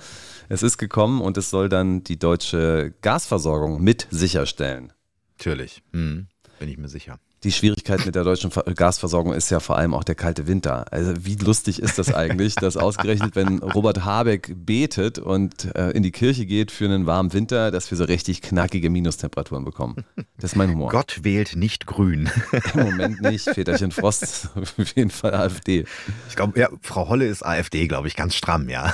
es ist gekommen und es soll dann die deutsche Gasversorgung mit sicherstellen. Natürlich, mhm. bin ich mir sicher. Die Schwierigkeit mit der deutschen Gasversorgung ist ja vor allem auch der kalte Winter. Also wie lustig ist das eigentlich, dass ausgerechnet, wenn Robert Habeck betet und äh, in die Kirche geht für einen warmen Winter, dass wir so richtig knackige Minustemperaturen bekommen. Das ist mein Humor. Gott wählt nicht grün. Im Moment nicht. Väterchen Frost, auf jeden Fall AfD. Ich glaube, ja, Frau Holle ist AfD, glaube ich, ganz stramm, ja.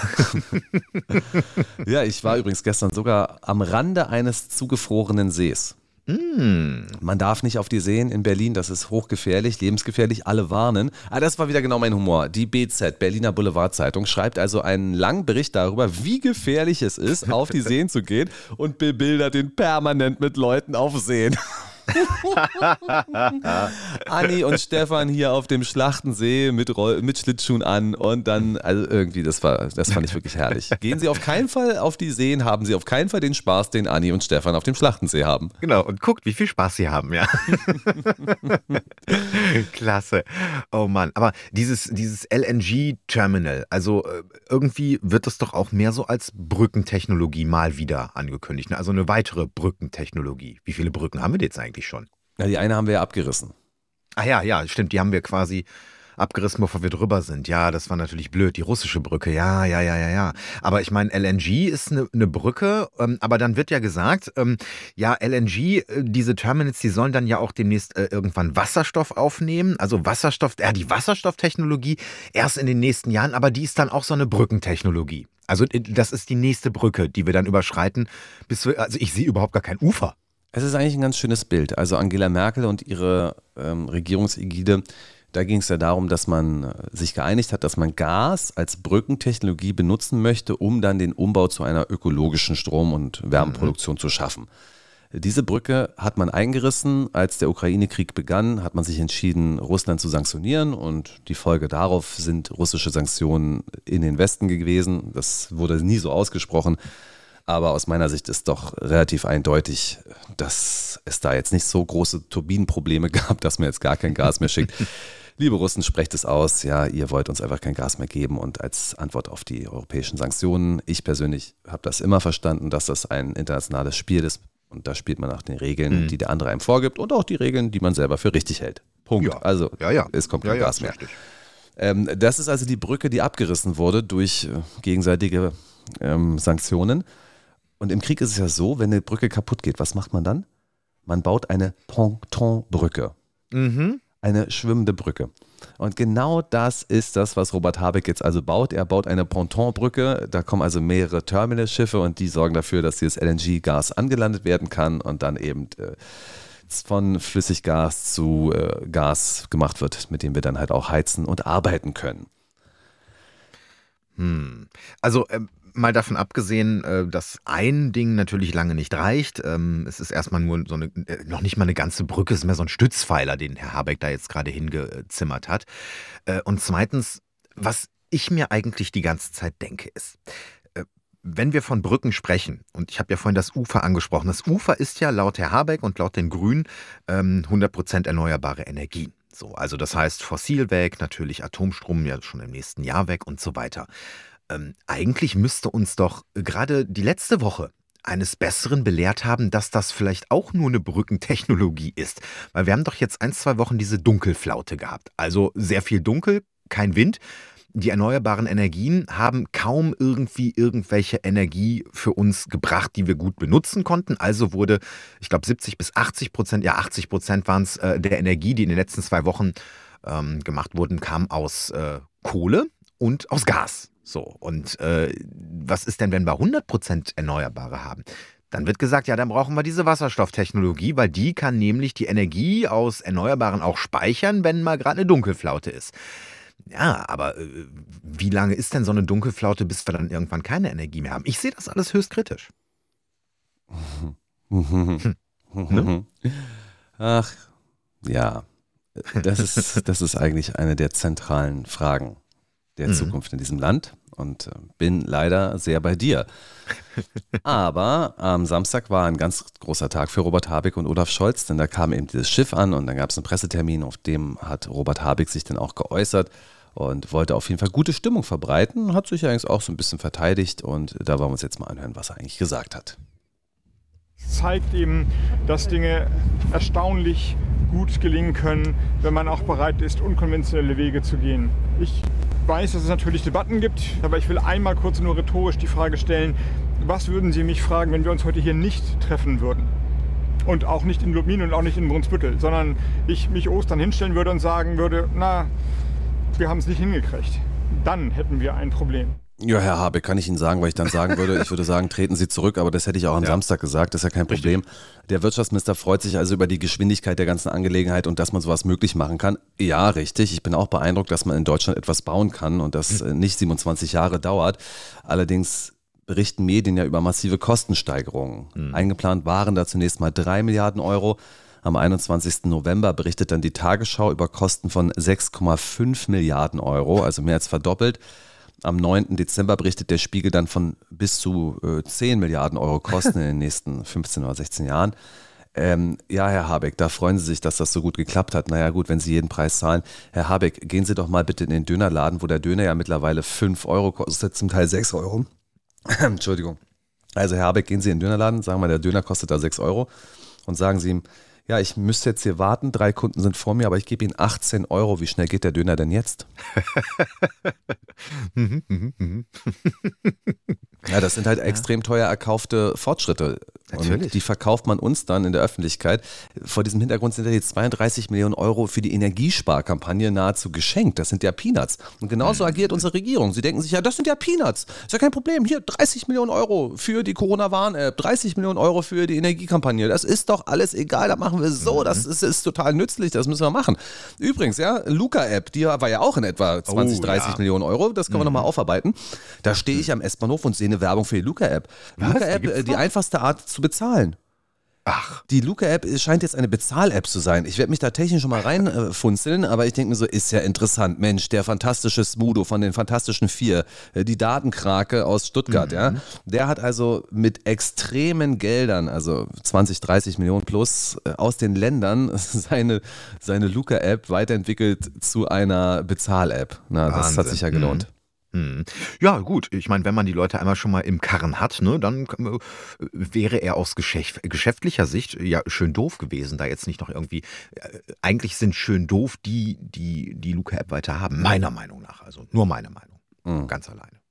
ja, ich war übrigens gestern sogar am Rande eines zugefrorenen Sees. Mm. Man darf nicht auf die Seen in Berlin, das ist hochgefährlich, lebensgefährlich, alle warnen. Ah, das war wieder genau mein Humor. Die BZ, Berliner Boulevardzeitung, schreibt also einen langen Bericht darüber, wie gefährlich es ist, auf die Seen zu gehen und bebildert ihn permanent mit Leuten auf Seen. Anni und Stefan hier auf dem Schlachtensee mit, Roll mit Schlittschuhen an und dann, also irgendwie, das war, das fand ich wirklich herrlich. Gehen Sie auf keinen Fall auf die Seen, haben Sie auf keinen Fall den Spaß, den Anni und Stefan auf dem Schlachtensee haben. Genau, und guckt, wie viel Spaß Sie haben, ja. Klasse. Oh Mann, aber dieses, dieses LNG-Terminal, also äh, irgendwie wird das doch auch mehr so als Brückentechnologie mal wieder angekündigt. Ne? Also eine weitere Brückentechnologie. Wie viele Brücken haben wir jetzt eigentlich? Eigentlich schon? Ja, die eine haben wir ja abgerissen. Ah ja, ja, stimmt, die haben wir quasi abgerissen, bevor wir drüber sind. Ja, das war natürlich blöd, die russische Brücke. Ja, ja, ja, ja, ja. Aber ich meine, LNG ist eine ne Brücke, ähm, aber dann wird ja gesagt, ähm, ja, LNG, äh, diese Terminals, die sollen dann ja auch demnächst äh, irgendwann Wasserstoff aufnehmen. Also Wasserstoff, ja, die Wasserstofftechnologie erst in den nächsten Jahren, aber die ist dann auch so eine Brückentechnologie. Also äh, das ist die nächste Brücke, die wir dann überschreiten, bis wir, also ich sehe überhaupt gar kein Ufer. Es ist eigentlich ein ganz schönes Bild. Also Angela Merkel und ihre ähm, Regierungsägide da ging es ja darum, dass man äh, sich geeinigt hat, dass man Gas als Brückentechnologie benutzen möchte, um dann den Umbau zu einer ökologischen Strom- und Wärmeproduktion mhm. zu schaffen. Diese Brücke hat man eingerissen. Als der Ukraine-Krieg begann, hat man sich entschieden, Russland zu sanktionieren und die Folge darauf sind russische Sanktionen in den Westen gewesen. Das wurde nie so ausgesprochen. Aber aus meiner Sicht ist doch relativ eindeutig, dass es da jetzt nicht so große Turbinenprobleme gab, dass man jetzt gar kein Gas mehr schickt. liebe Russen, sprecht es aus, ja, ihr wollt uns einfach kein Gas mehr geben und als Antwort auf die europäischen Sanktionen. Ich persönlich habe das immer verstanden, dass das ein internationales Spiel ist und da spielt man nach den Regeln, mhm. die der andere einem vorgibt und auch die Regeln, die man selber für richtig hält. Punkt. Ja. Also ja, ja. es kommt kein Gas mehr. Ähm, das ist also die Brücke, die abgerissen wurde durch äh, gegenseitige ähm, Sanktionen. Und im Krieg ist es ja so, wenn eine Brücke kaputt geht, was macht man dann? Man baut eine Pontonbrücke. Mhm eine schwimmende Brücke. Und genau das ist das, was Robert Habeck jetzt also baut. Er baut eine Pontonbrücke. Da kommen also mehrere Terminalschiffe und die sorgen dafür, dass dieses LNG-Gas angelandet werden kann und dann eben äh, von Flüssiggas zu äh, Gas gemacht wird, mit dem wir dann halt auch heizen und arbeiten können. Hm. Also ähm, mal davon abgesehen, äh, dass ein Ding natürlich lange nicht reicht. Ähm, es ist erstmal nur so eine, äh, noch nicht mal eine ganze Brücke, es ist mehr so ein Stützpfeiler, den Herr Habeck da jetzt gerade hingezimmert hat. Äh, und zweitens, was ich mir eigentlich die ganze Zeit denke, ist, wenn wir von Brücken sprechen, und ich habe ja vorhin das Ufer angesprochen, das Ufer ist ja laut Herr Habeck und laut den Grünen 100% ähm, erneuerbare Energien. So, also das heißt fossil weg, natürlich Atomstrom ja schon im nächsten Jahr weg und so weiter. Ähm, eigentlich müsste uns doch gerade die letzte Woche eines Besseren belehrt haben, dass das vielleicht auch nur eine Brückentechnologie ist. Weil wir haben doch jetzt ein, zwei Wochen diese Dunkelflaute gehabt. Also sehr viel Dunkel, kein Wind. Die erneuerbaren Energien haben kaum irgendwie irgendwelche Energie für uns gebracht, die wir gut benutzen konnten. Also wurde, ich glaube, 70 bis 80 Prozent, ja 80 Prozent waren es äh, der Energie, die in den letzten zwei Wochen ähm, gemacht wurden, kam aus äh, Kohle und aus Gas. So, und äh, was ist denn, wenn wir 100% Erneuerbare haben? Dann wird gesagt, ja, dann brauchen wir diese Wasserstofftechnologie, weil die kann nämlich die Energie aus Erneuerbaren auch speichern, wenn mal gerade eine Dunkelflaute ist. Ja, aber äh, wie lange ist denn so eine Dunkelflaute, bis wir dann irgendwann keine Energie mehr haben? Ich sehe das alles höchst kritisch. ne? Ach, ja. Das ist, das ist eigentlich eine der zentralen Fragen der mhm. Zukunft in diesem Land und äh, bin leider sehr bei dir. Aber am Samstag war ein ganz großer Tag für Robert Habeck und Olaf Scholz, denn da kam eben dieses Schiff an und dann gab es einen Pressetermin, auf dem hat Robert Habeck sich dann auch geäußert und wollte auf jeden Fall gute Stimmung verbreiten, hat sich eigentlich auch so ein bisschen verteidigt und da wollen wir uns jetzt mal anhören, was er eigentlich gesagt hat. Zeigt eben, dass Dinge erstaunlich gut gelingen können, wenn man auch bereit ist, unkonventionelle Wege zu gehen. Ich weiß, dass es natürlich Debatten gibt, aber ich will einmal kurz nur rhetorisch die Frage stellen, was würden Sie mich fragen, wenn wir uns heute hier nicht treffen würden? Und auch nicht in Lubmin und auch nicht in Brunsbüttel, sondern ich mich Ostern hinstellen würde und sagen würde, na, wir haben es nicht hingekriegt. Dann hätten wir ein Problem. Ja, Herr Habe, kann ich Ihnen sagen, weil ich dann sagen würde, ich würde sagen, treten Sie zurück, aber das hätte ich auch am ja. Samstag gesagt, das ist ja kein Problem. Richtig. Der Wirtschaftsminister freut sich also über die Geschwindigkeit der ganzen Angelegenheit und dass man sowas möglich machen kann. Ja, richtig. Ich bin auch beeindruckt, dass man in Deutschland etwas bauen kann und das mhm. nicht 27 Jahre dauert. Allerdings berichten Medien ja über massive Kostensteigerungen. Mhm. Eingeplant waren da zunächst mal drei Milliarden Euro. Am 21. November berichtet dann die Tagesschau über Kosten von 6,5 Milliarden Euro, also mehr als verdoppelt. Am 9. Dezember berichtet der Spiegel dann von bis zu äh, 10 Milliarden Euro Kosten in den nächsten 15 oder 16 Jahren. Ähm, ja, Herr Habeck, da freuen Sie sich, dass das so gut geklappt hat. Naja, gut, wenn Sie jeden Preis zahlen. Herr Habeck, gehen Sie doch mal bitte in den Dönerladen, wo der Döner ja mittlerweile 5 Euro kostet, zum Teil 6 Euro. Entschuldigung. Also, Herr Habeck, gehen Sie in den Dönerladen, sagen wir, der Döner kostet da 6 Euro und sagen Sie ihm, ja, ich müsste jetzt hier warten, drei Kunden sind vor mir, aber ich gebe Ihnen 18 Euro. Wie schnell geht der Döner denn jetzt? Mhm, mhm, mhm. ja, das sind halt ja. extrem teuer erkaufte Fortschritte. Natürlich. Und die verkauft man uns dann in der Öffentlichkeit. Vor diesem Hintergrund sind ja die 32 Millionen Euro für die Energiesparkampagne nahezu geschenkt. Das sind ja Peanuts. Und genauso agiert unsere Regierung. Sie denken sich, ja, das sind ja Peanuts. Ist ja kein Problem. Hier 30 Millionen Euro für die Corona-Warn-App, 30 Millionen Euro für die Energiekampagne. Das ist doch alles egal. Da machen wir so. Das ist, ist total nützlich. Das müssen wir machen. Übrigens, ja, Luca-App, die war ja auch in etwa 20, oh, 30 ja. Millionen Euro. Das können wir mhm. nochmal aufarbeiten. Da stehe ich am S-Bahnhof und sehe eine Werbung für die Luca-App. Luca-App, die, die einfachste Art zu bezahlen. Ach. Die Luca-App scheint jetzt eine Bezahl-App zu sein. Ich werde mich da technisch schon mal reinfunzeln, äh, aber ich denke mir so, ist ja interessant. Mensch, der fantastische Smudo von den Fantastischen Vier, äh, die Datenkrake aus Stuttgart, mhm. ja, der hat also mit extremen Geldern, also 20, 30 Millionen plus, äh, aus den Ländern seine, seine Luca-App weiterentwickelt zu einer Bezahl-App. Na, das hat sich ja gelohnt. Mhm. Hm. Ja, gut. Ich meine, wenn man die Leute einmal schon mal im Karren hat, ne, dann äh, wäre er aus geschäft, geschäftlicher Sicht ja schön doof gewesen, da jetzt nicht noch irgendwie. Äh, eigentlich sind schön doof die, die die Luca-App weiter haben, meiner Meinung nach. Also nur meine Meinung. Mhm. Ganz alleine.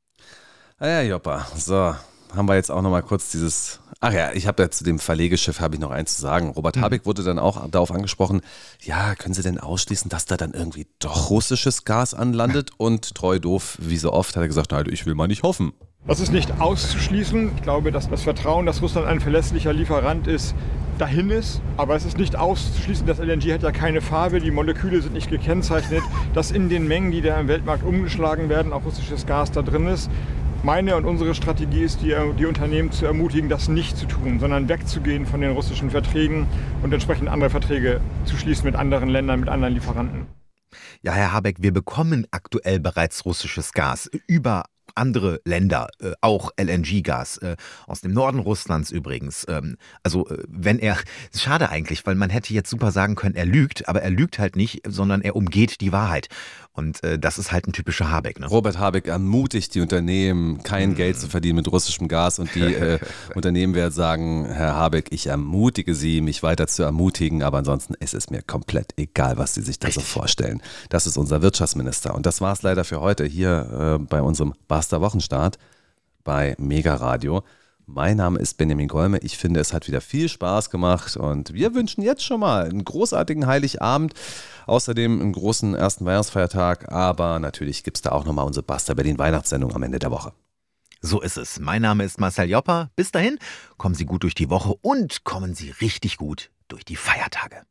Ja, Joppa. So, haben wir jetzt auch noch mal kurz dieses. Ach ja, ich habe ja zu dem Verlegeschiff habe ich noch eins zu sagen. Robert hm. Habeck wurde dann auch darauf angesprochen. Ja, können Sie denn ausschließen, dass da dann irgendwie doch russisches Gas anlandet? Und treu doof, wie so oft, hat er gesagt, nein, ich will mal nicht hoffen. Das ist nicht auszuschließen. Ich glaube, dass das Vertrauen, dass Russland ein verlässlicher Lieferant ist, dahin ist. Aber es ist nicht auszuschließen, das LNG hat ja keine Farbe, die Moleküle sind nicht gekennzeichnet, dass in den Mengen, die da im Weltmarkt umgeschlagen werden, auch russisches Gas da drin ist. Meine und unsere Strategie ist, die, die Unternehmen zu ermutigen, das nicht zu tun, sondern wegzugehen von den russischen Verträgen und entsprechend andere Verträge zu schließen mit anderen Ländern, mit anderen Lieferanten. Ja, Herr Habeck, wir bekommen aktuell bereits russisches Gas über andere Länder, äh, auch LNG-Gas, äh, aus dem Norden Russlands übrigens. Ähm, also äh, wenn er, schade eigentlich, weil man hätte jetzt super sagen können, er lügt, aber er lügt halt nicht, sondern er umgeht die Wahrheit. Und äh, das ist halt ein typischer Habeck. Ne? Robert Habeck ermutigt die Unternehmen, kein mhm. Geld zu verdienen mit russischem Gas. Und die äh, Unternehmen werden sagen, Herr Habeck, ich ermutige Sie, mich weiter zu ermutigen. Aber ansonsten ist es mir komplett egal, was Sie sich da so vorstellen. Das ist unser Wirtschaftsminister. Und das war es leider für heute hier äh, bei unserem Baster Wochenstart bei Mega Radio. Mein Name ist Benjamin Golme. Ich finde, es hat wieder viel Spaß gemacht und wir wünschen jetzt schon mal einen großartigen Heiligabend. Außerdem einen großen ersten Weihnachtsfeiertag, aber natürlich gibt es da auch nochmal unsere Basta Berlin Weihnachtssendung am Ende der Woche. So ist es. Mein Name ist Marcel Jopper. Bis dahin, kommen Sie gut durch die Woche und kommen Sie richtig gut durch die Feiertage.